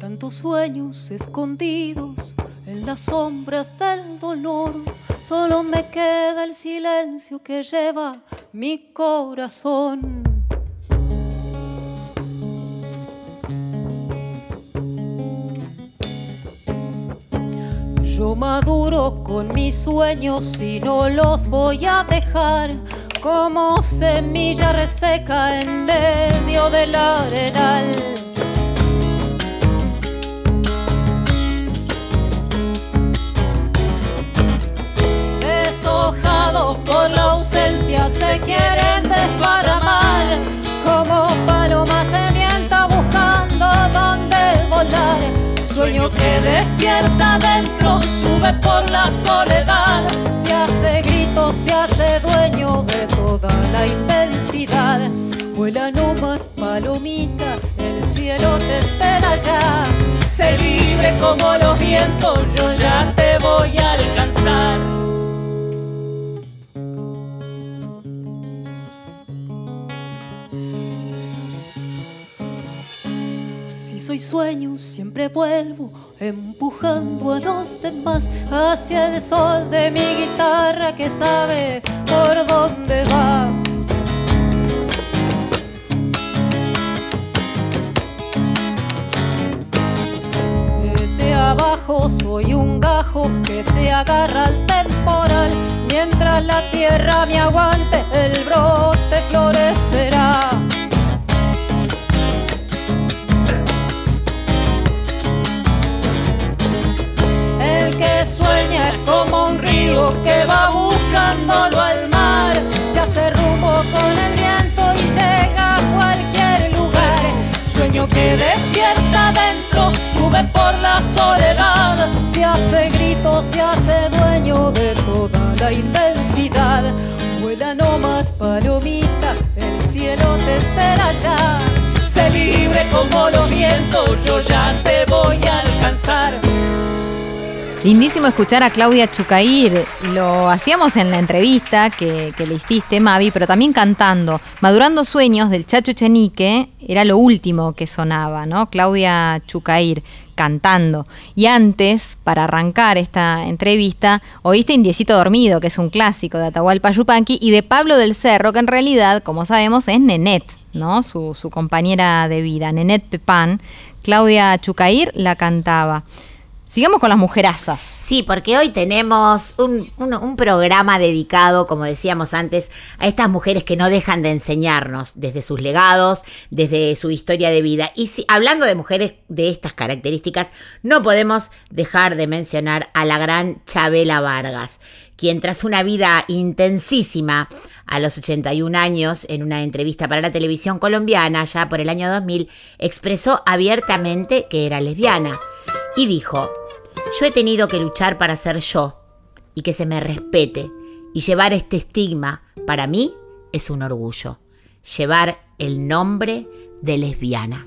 Tantos sueños escondidos en las sombras del dolor, solo me queda el silencio que lleva mi corazón. Yo maduro con mis sueños y no los voy a dejar como semilla reseca en medio del arenal. Deshojados por la ausencia se quieren desparramar como paloma sedienta buscando dónde volar. Sueño que despierta dentro, sube por la soledad, se hace grito, se hace dueño de toda la inmensidad. Vuela no más palomita, el cielo te espera ya. Sé libre como los vientos, yo ya te voy a alcanzar. Si soy sueño, siempre vuelvo empujando a los demás hacia el sol de mi guitarra que sabe por dónde va. Desde abajo soy un gajo que se agarra al temporal. Mientras la tierra me aguante, el brote florecerá. Sueña es como un río que va buscándolo al mar. Se hace rumbo con el viento y llega a cualquier lugar. Sueño que despierta dentro, sube por la soledad. Se hace grito, se hace dueño de toda la inmensidad. Vuela no más palomita, el espera ya. Sé libre como los vientos, yo ya te voy a alcanzar. Lindísimo escuchar a Claudia Chucair. Lo hacíamos en la entrevista que, le hiciste, Mavi, pero también cantando. Madurando Sueños del Chacho Chenique era lo último que sonaba, ¿no? Claudia Chucair cantando. Y antes, para arrancar esta entrevista, oíste Indiecito Dormido, que es un clásico de Atahualpa Yupanqui, y de Pablo del Cerro, que en realidad, como sabemos, es Nenet, ¿no? Su, su compañera de vida, Nenet Pepán. Claudia Chucair la cantaba. Sigamos con las mujerazas. Sí, porque hoy tenemos un, programa dedicado, como decíamos antes, a estas mujeres que no dejan de enseñarnos desde sus legados, desde su historia de vida. Y si, hablando de mujeres de estas características, no podemos dejar de mencionar a la gran Chabela Vargas, quien tras una vida intensísima a los 81 años, en una entrevista para la televisión colombiana, ya por el año 2000, expresó abiertamente que era lesbiana y dijo, yo he tenido que luchar para ser yo y que se me respete y llevar este estigma para mí es un orgullo, llevar el nombre de lesbiana.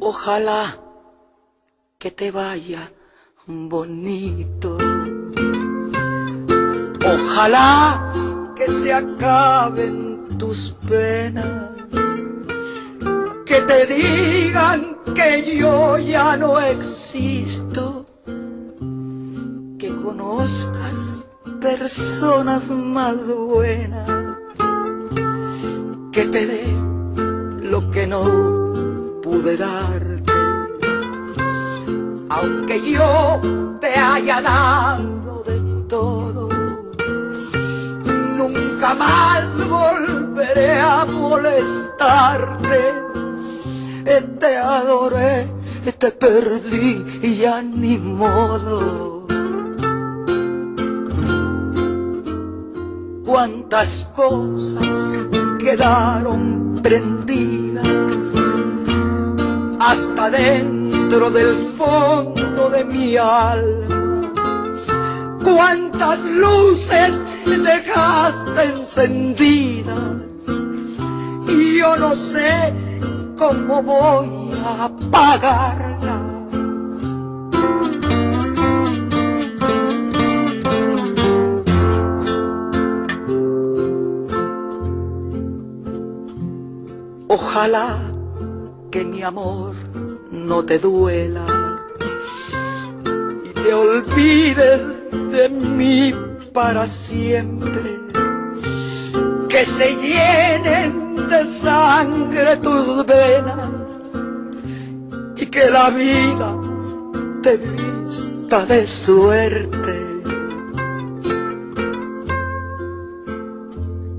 Ojalá que te vaya bonito. Ojalá que se acaben tus penas que te digan que yo ya no existo, que conozcas personas más buenas, que te dé lo que no pude darte, aunque yo te haya dado de todo. Nunca más volveré a molestarte te adoré, te perdí y ya ni modo. Cuántas cosas quedaron prendidas hasta dentro del fondo de mi alma. Cuántas luces dejaste encendidas y yo no sé ¿cómo voy a pagarla? Ojalá que mi amor no te duela y te olvides de mí para siempre, que se llenen de sangre tus venas y que la vida te vista de suerte.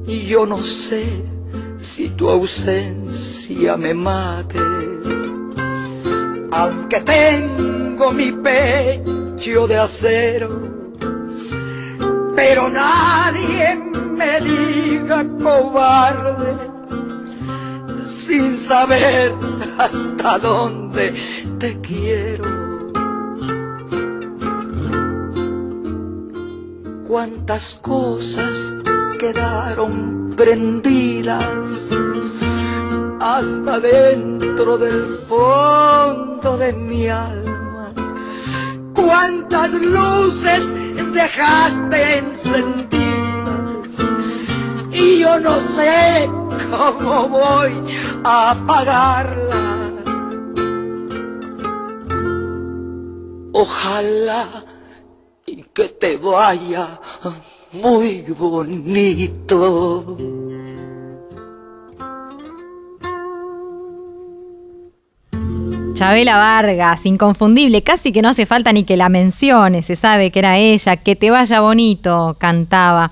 Y yo no sé si tu ausencia me mate, aunque tengo mi pecho de acero, pero nadie me diga cobarde sin saber hasta dónde te quiero. Cuántas cosas quedaron prendidas hasta dentro del fondo de mi alma. Cuántas luces dejaste encendidas y yo no sé ¿Cómo voy a apagarla? Ojalá y que te vaya muy bonito. Chabela Vargas, inconfundible, casi que no hace falta ni que la mencione, se sabe que era ella, que te vaya bonito, cantaba.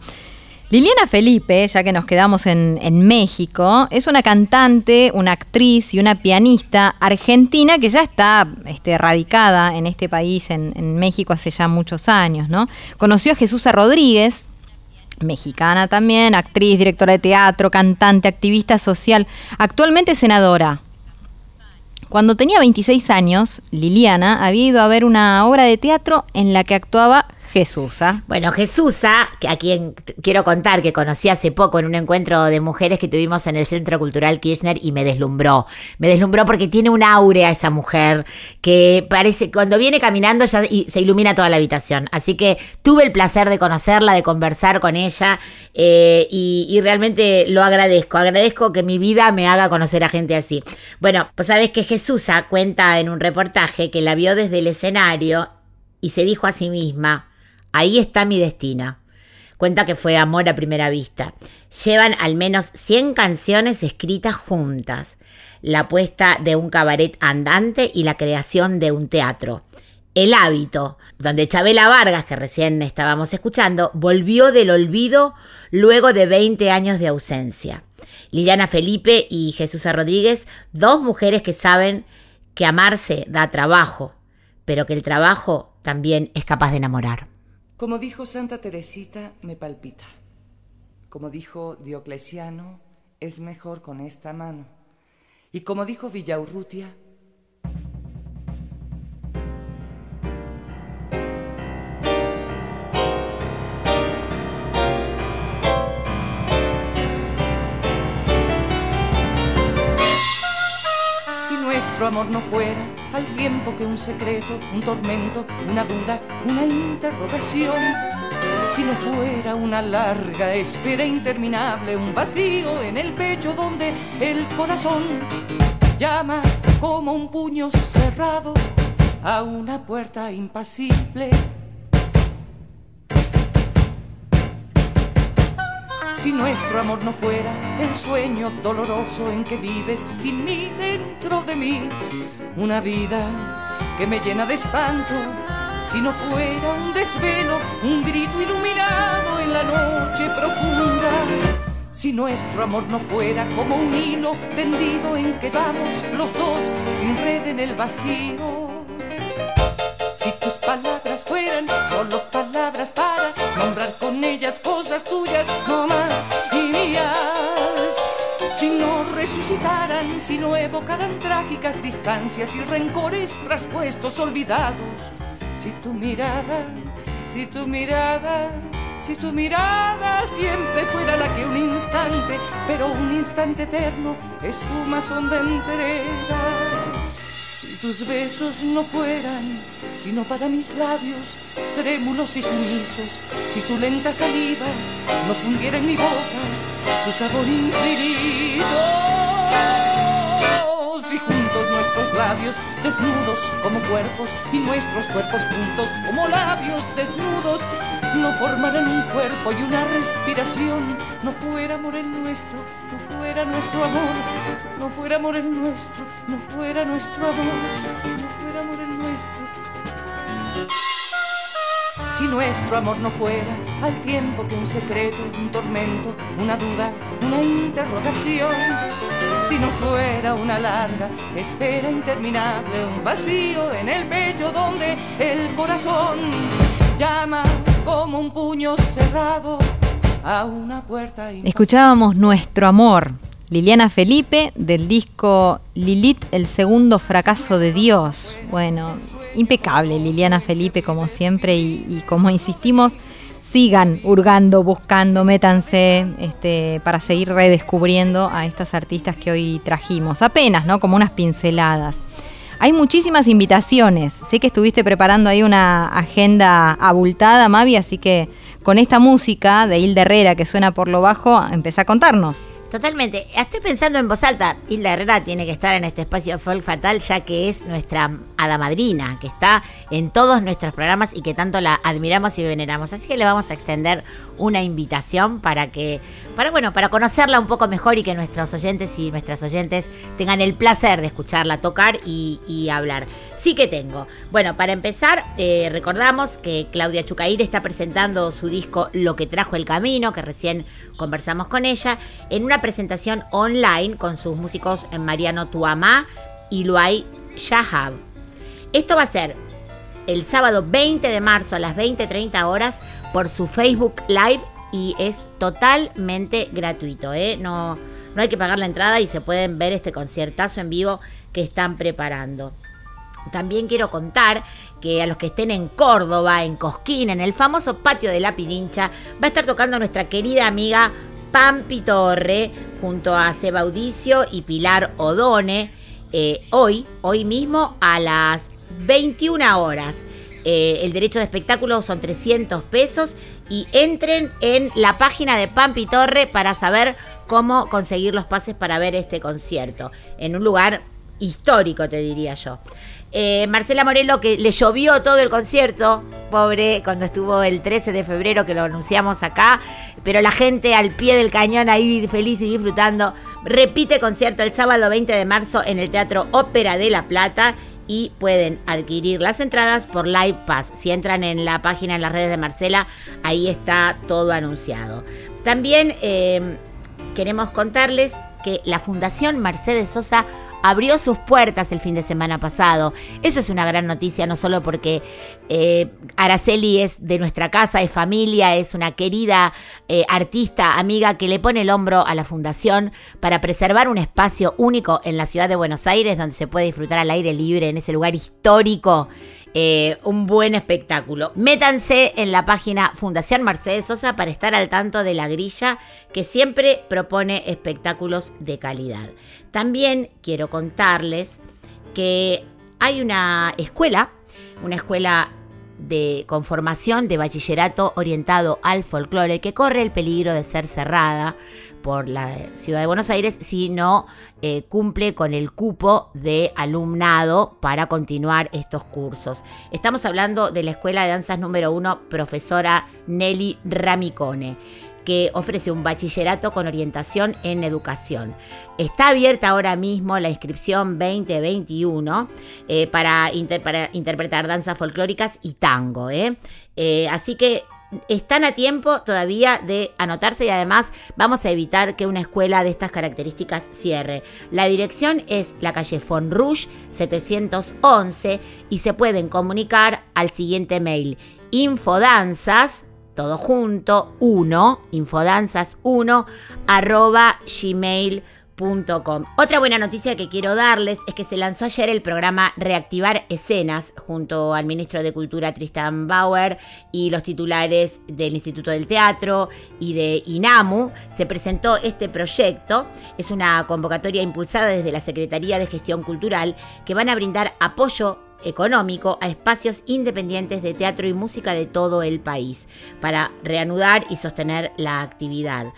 Liliana Felipe, ya que nos quedamos en, México, es una cantante, una actriz y una pianista argentina que ya está este, radicada en este país, en, en, México, hace ya muchos años, ¿no? Conoció a Jesús Rodríguez, mexicana también, actriz, directora de teatro, cantante, activista social, actualmente senadora. Cuando tenía 26 años, Liliana había ido a ver una obra de teatro en la que actuaba Jesusa. Bueno, Jesusa, que a quien quiero contar que conocí hace poco en un encuentro de mujeres que tuvimos en el Centro Cultural Kirchner y me deslumbró. Me deslumbró porque tiene un áurea esa mujer que parece, cuando viene caminando ya se ilumina toda la habitación. Así que tuve el placer de conocerla, de conversar con ella eh, y, y realmente lo agradezco. Agradezco que mi vida me haga conocer a gente así. Bueno, pues sabes que Jesusa cuenta en un reportaje que la vio desde el escenario y se dijo a sí misma, ahí está mi destino. Cuenta que fue amor a primera vista. Llevan al menos 100 canciones escritas juntas. La apuesta de un cabaret andante y la creación de un teatro. El hábito, donde Chabela Vargas, que recién estábamos escuchando, volvió del olvido luego de 20 años de ausencia. Liliana Felipe y Jesús Rodríguez, dos mujeres que saben que amarse da trabajo, pero que el trabajo también es capaz de enamorar. Como dijo Santa Teresita, me palpita. Como dijo Diocleciano, es mejor con esta mano. Y como dijo Villaurrutia, amor no fuera al tiempo que un secreto, un tormento, una duda, una interrogación, si no fuera una larga espera interminable, un vacío en el pecho donde el corazón llama como un puño cerrado a una puerta impasible. Si nuestro amor no fuera el sueño doloroso en que vives sin mí dentro de mí, una vida que me llena de espanto, si no fuera un desvelo, un grito iluminado en la noche profunda, si nuestro amor no fuera como un hilo tendido en que vamos los dos sin red en el vacío. Si fueran solo palabras para nombrar con ellas cosas tuyas, no más y mías. Si no resucitaran, si no evocaran trágicas distancias y rencores traspuestos, olvidados. Si tu mirada, si tu mirada, si tu mirada siempre fuera la que un instante, pero un instante eterno, es tu más honda entrega. Si tus besos no fueran sino para mis labios trémulos y sumisos, si tu lenta saliva no fundiera en mi boca su sabor infinito, si juntos nuestros labios desnudos como cuerpos y nuestros cuerpos juntos como labios desnudos no formaran un cuerpo y una respiración, no fuera amor el nuestro, no fuera nuestro amor, no fuera amor el nuestro, no fuera nuestro amor, no fuera amor el nuestro. Si nuestro amor no fuera al tiempo que un secreto, un tormento, una duda, una interrogación, si no fuera una larga espera interminable, un vacío en el pecho donde el corazón llama como un puño cerrado a una puerta Escuchábamos Nuestro Amor, Liliana Felipe, del disco Lilith, el segundo fracaso de Dios. Bueno, impecable Liliana Felipe como siempre y, como insistimos, sigan hurgando, buscando, métanse este, para seguir redescubriendo a estas artistas que hoy trajimos. Apenas, ¿no? Como unas pinceladas. Hay muchísimas invitaciones. Sé que estuviste preparando ahí una agenda abultada, Mavi, así que con esta música de Hilda Herrera que suena por lo bajo, empecé a contarnos. Totalmente. Estoy pensando en voz alta. Hilda Herrera tiene que estar en este espacio folk fatal, ya que es nuestra hada madrina, que está en todos nuestros programas y que tanto la admiramos y veneramos. Así que le vamos a extender una invitación para que, para bueno, para conocerla un poco mejor y que nuestros oyentes y nuestras oyentes tengan el placer de escucharla tocar y, y hablar. Sí que tengo. Bueno, para empezar, eh, recordamos que Claudia Chucair está presentando su disco Lo que trajo el camino, que recién conversamos con ella, en una presentación online con sus músicos Mariano Tuamá y Luay Shahab. Esto va a ser el sábado 20 de marzo a las 20.30 horas por su Facebook Live y es totalmente gratuito. ¿eh? No, no hay que pagar la entrada y se pueden ver este conciertazo en vivo que están preparando. También quiero contar que a los que estén en Córdoba, en Cosquín, en el famoso patio de la Pirincha, va a estar tocando nuestra querida amiga Pampi Torre junto a Seba Audicio y Pilar Odone. eh, hoy, hoy mismo a las 21 horas. Eh, el derecho de espectáculo son 300 pesos y entren en la página de Pampi Torre para saber cómo conseguir los pases para ver este concierto. En un lugar histórico, te diría yo. Eh, Marcela Morelo, que le llovió todo el concierto, pobre, cuando estuvo el 13 de febrero, que lo anunciamos acá, pero la gente al pie del cañón ahí feliz y disfrutando. Repite concierto el sábado 20 de marzo en el Teatro Ópera de La Plata y pueden adquirir las entradas por Live Pass. Si entran en la página en las redes de Marcela, ahí está todo anunciado. También eh, queremos contarles que la Fundación Mercedes Sosa abrió sus puertas el fin de semana pasado. Eso es una gran noticia, no solo porque eh, Araceli es de nuestra casa, es familia, es una querida eh, artista, amiga que le pone el hombro a la fundación para preservar un espacio único en la ciudad de Buenos Aires donde se puede disfrutar al aire libre en ese lugar histórico. Eh, un buen espectáculo. Métanse en la página Fundación Mercedes Sosa para estar al tanto de la grilla que siempre propone espectáculos de calidad. También quiero contarles que hay una escuela, una escuela de conformación de bachillerato orientado al folclore que corre el peligro de ser cerrada por la ciudad de Buenos Aires si no eh, cumple con el cupo de alumnado para continuar estos cursos. Estamos hablando de la Escuela de Danzas número uno, profesora Nelly Ramicone que ofrece un bachillerato con orientación en educación. Está abierta ahora mismo la inscripción 2021 eh, para interpretar danzas folclóricas y tango. ¿eh? Eh, así que están a tiempo todavía de anotarse y además vamos a evitar que una escuela de estas características cierre. La dirección es la calle Fonrouge 711 y se pueden comunicar al siguiente mail infodanzas todo junto, 1, infodanzas1, arroba gmail.com. Otra buena noticia que quiero darles es que se lanzó ayer el programa Reactivar Escenas junto al ministro de Cultura Tristan Bauer y los titulares del Instituto del Teatro y de INAMU. Se presentó este proyecto. Es una convocatoria impulsada desde la Secretaría de Gestión Cultural que van a brindar apoyo económico a espacios independientes de teatro y música de todo el país para reanudar y sostener la actividad.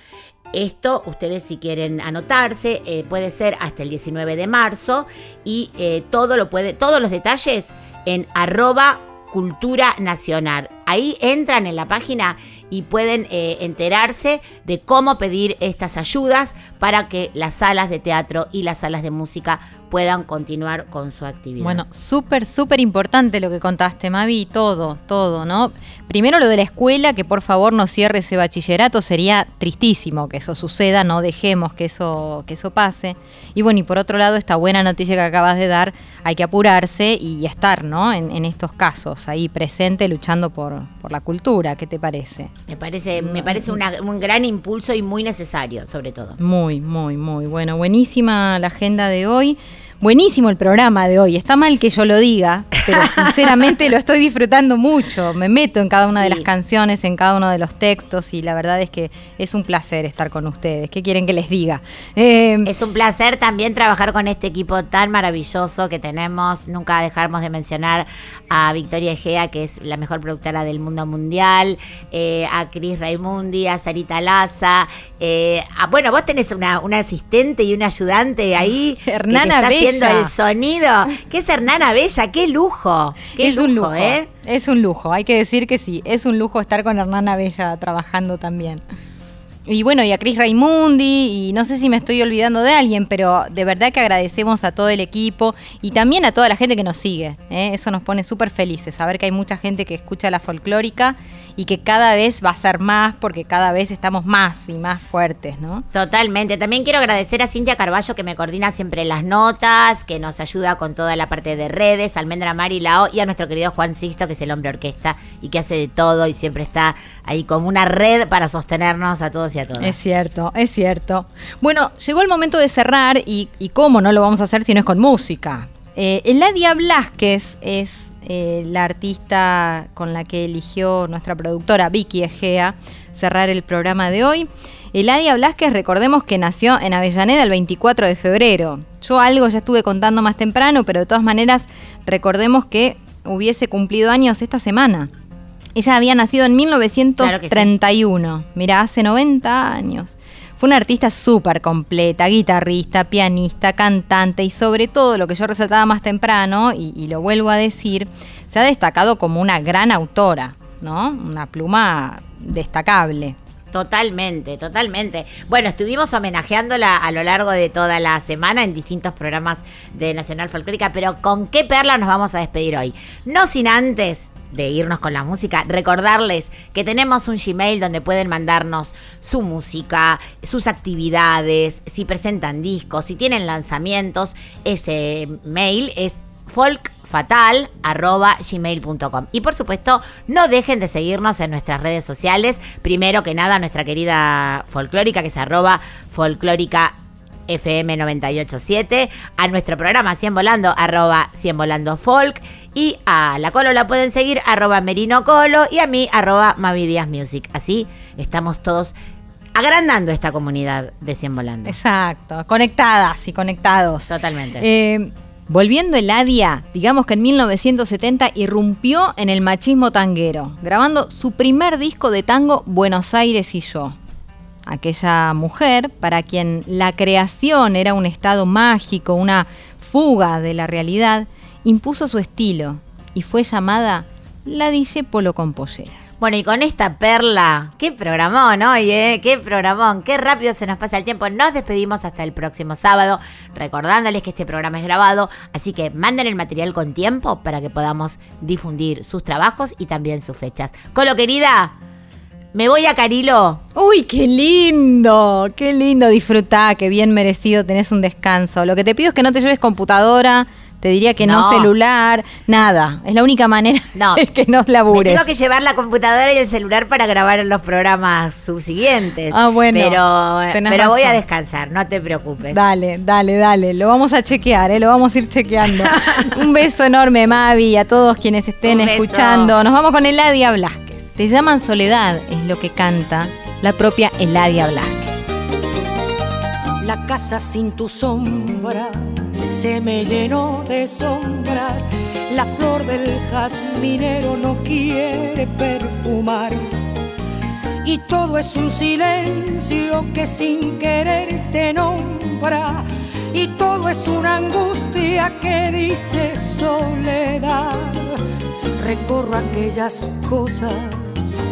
Esto, ustedes si quieren anotarse, eh, puede ser hasta el 19 de marzo y eh, todo lo puede, todos los detalles en arroba cultura nacional. Ahí entran en la página y pueden eh, enterarse de cómo pedir estas ayudas para que las salas de teatro y las salas de música puedan continuar con su actividad. Bueno, súper, súper importante lo que contaste, Mavi, todo, todo, ¿no? Primero lo de la escuela, que por favor no cierre ese bachillerato, sería tristísimo que eso suceda, no dejemos que eso, que eso pase. Y bueno, y por otro lado, esta buena noticia que acabas de dar, hay que apurarse y estar, ¿no? En, en estos casos, ahí presente, luchando por, por la cultura, ¿qué te parece? Me parece, me parece una- un gran impulso y muy necesario, sobre todo. Muy, muy, muy bueno. Buenísima la agenda de hoy. Buenísimo el programa de hoy. Está mal que yo lo diga, pero sinceramente lo estoy disfrutando mucho. Me meto en cada una de las canciones, en cada uno de los textos y la verdad es que es un placer estar con ustedes. ¿Qué quieren que les diga? Eh, Es un placer también trabajar con este equipo tan maravilloso que tenemos. Nunca dejamos de mencionar a Victoria Egea, que es la mejor productora del mundo mundial, eh, a Cris Raimundi, a Sarita Laza. eh, a- bueno, vos tenés una, una asistente y una ayudante ahí. Hernana que te está haciendo el sonido. ¿Qué es Hernana Bella? ¡Qué lujo! ¡Qué es un lujo, ¿eh? Es un lujo, hay que decir que sí, es un lujo estar con Hernana Bella trabajando también. Y bueno, y a Cris Raimundi, y no sé si me estoy olvidando de alguien, pero de verdad que agradecemos a todo el equipo y también a toda la gente que nos sigue. ¿eh? Eso nos pone súper felices, saber que hay mucha gente que escucha la folclórica y que cada vez va a ser más porque cada vez estamos más y más fuertes, ¿no? Totalmente. También quiero agradecer a Cintia Carballo que me coordina siempre las notas, que nos ayuda con toda la parte de redes, Almendra Mari Lao y a nuestro querido Juan Sixto, que es el hombre orquesta y que hace de todo y siempre está ahí como una red para sostenernos a todos y a todas. Es cierto, es cierto. Bueno, llegó el momento de cerrar y, y cómo no lo vamos a hacer si no es con música. Eh, Eladia Blasquez es eh, la artista con la que eligió nuestra productora Vicky Egea cerrar el programa de hoy. Eladia Blasquez, recordemos que nació en Avellaneda el 24 de febrero. Yo algo ya estuve contando más temprano, pero de todas maneras recordemos que hubiese cumplido años esta semana. Ella había nacido en 1931, mira, hace 90 años. Fue una artista súper completa, guitarrista, pianista, cantante y sobre todo lo que yo resaltaba más temprano, y, y lo vuelvo a decir, se ha destacado como una gran autora, ¿no? Una pluma destacable. Totalmente, totalmente. Bueno, estuvimos homenajeándola a lo largo de toda la semana en distintos programas de Nacional Folclórica, pero ¿con qué perla nos vamos a despedir hoy? No sin antes de irnos con la música, recordarles que tenemos un Gmail donde pueden mandarnos su música, sus actividades, si presentan discos, si tienen lanzamientos, ese mail es folkfatal.gmail.com. Y por supuesto, no dejen de seguirnos en nuestras redes sociales. Primero que nada, nuestra querida folclórica, que es arroba folclórica FM 987, a nuestro programa 100 Volando, arroba 100 Volando Folk, y a la Colo la pueden seguir, arroba Merino Colo, y a mí, arroba Mavi Díaz Music. Así estamos todos agrandando esta comunidad de 100 Volando. Exacto, conectadas y conectados. Totalmente. Eh, volviendo el Adia, digamos que en 1970 irrumpió en el machismo tanguero, grabando su primer disco de tango Buenos Aires y yo. Aquella mujer para quien la creación era un estado mágico, una fuga de la realidad, impuso su estilo y fue llamada la DJ Polo con. Bueno, y con esta perla, qué programón hoy, ¿eh? Qué programón, qué rápido se nos pasa el tiempo. Nos despedimos hasta el próximo sábado, recordándoles que este programa es grabado, así que manden el material con tiempo para que podamos difundir sus trabajos y también sus fechas. Colo querida, me voy a Carilo. Uy, qué lindo, qué lindo, disfrutá, qué bien merecido tenés un descanso. Lo que te pido es que no te lleves computadora, te diría que no, No. celular, nada. Es la única manera No. que no Me labures. tengo que llevar la computadora y el celular para grabar los programas subsiguientes. Ah, bueno, Pero, pero voy a descansar, no te preocupes. Dale, dale, dale. Lo vamos a chequear, ¿eh? lo vamos a ir chequeando. Un beso enorme, Mavi, a todos quienes estén escuchando. Nos vamos con Eladia Blasquez. Te llaman Soledad, es lo que canta la propia Eladia Blasquez. La casa sin tu sombra se me llenó de sombras. La flor del jazminero no quiere perfumar. Y todo es un silencio que sin querer te nombra. Y todo es una angustia que dice soledad. Recorro aquellas cosas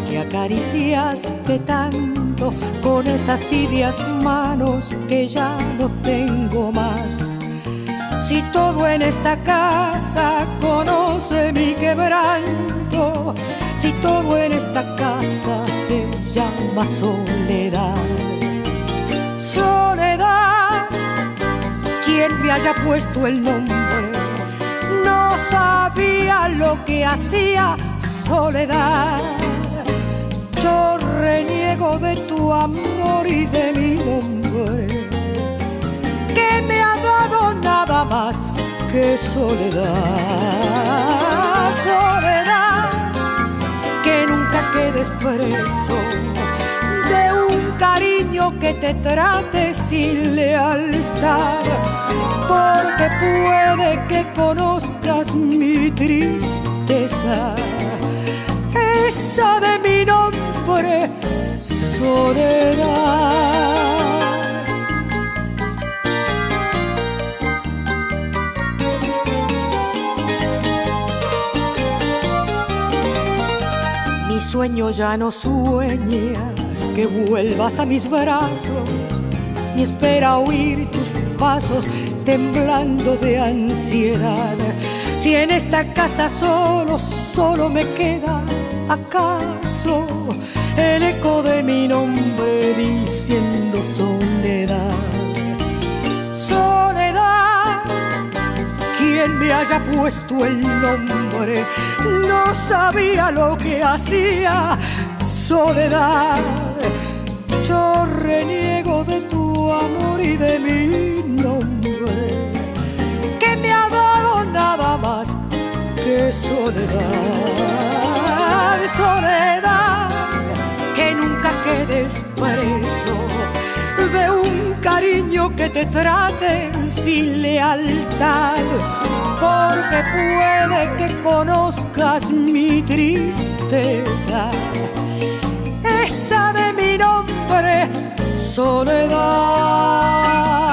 que acariciaste tanto con esas tibias manos que ya no tengo más. Si todo en esta casa conoce mi quebranto, si todo en esta casa se llama soledad. Soledad, quien me haya puesto el nombre, no sabía lo que hacía soledad. Yo reniego de tu amor y de mi nombre, que me ha dado nada más que soledad. Soledad, que nunca quedes preso que te trate sin lealtad, porque puede que conozcas mi tristeza, esa de mi nombre, soledad. Mi sueño ya no sueña que vuelvas a mis brazos, ni espera oír tus pasos temblando de ansiedad. Si en esta casa solo, solo me queda acaso el eco de mi nombre diciendo soledad. Soledad, quien me haya puesto el nombre no sabía lo que hacía soledad. Reniego de tu amor y de mi nombre, que me ha dado nada más que soledad, soledad, que nunca quedes preso de un cariño que te trate sin lealtad, porque puede que conozcas mi tristeza, esa de mi nombre, それが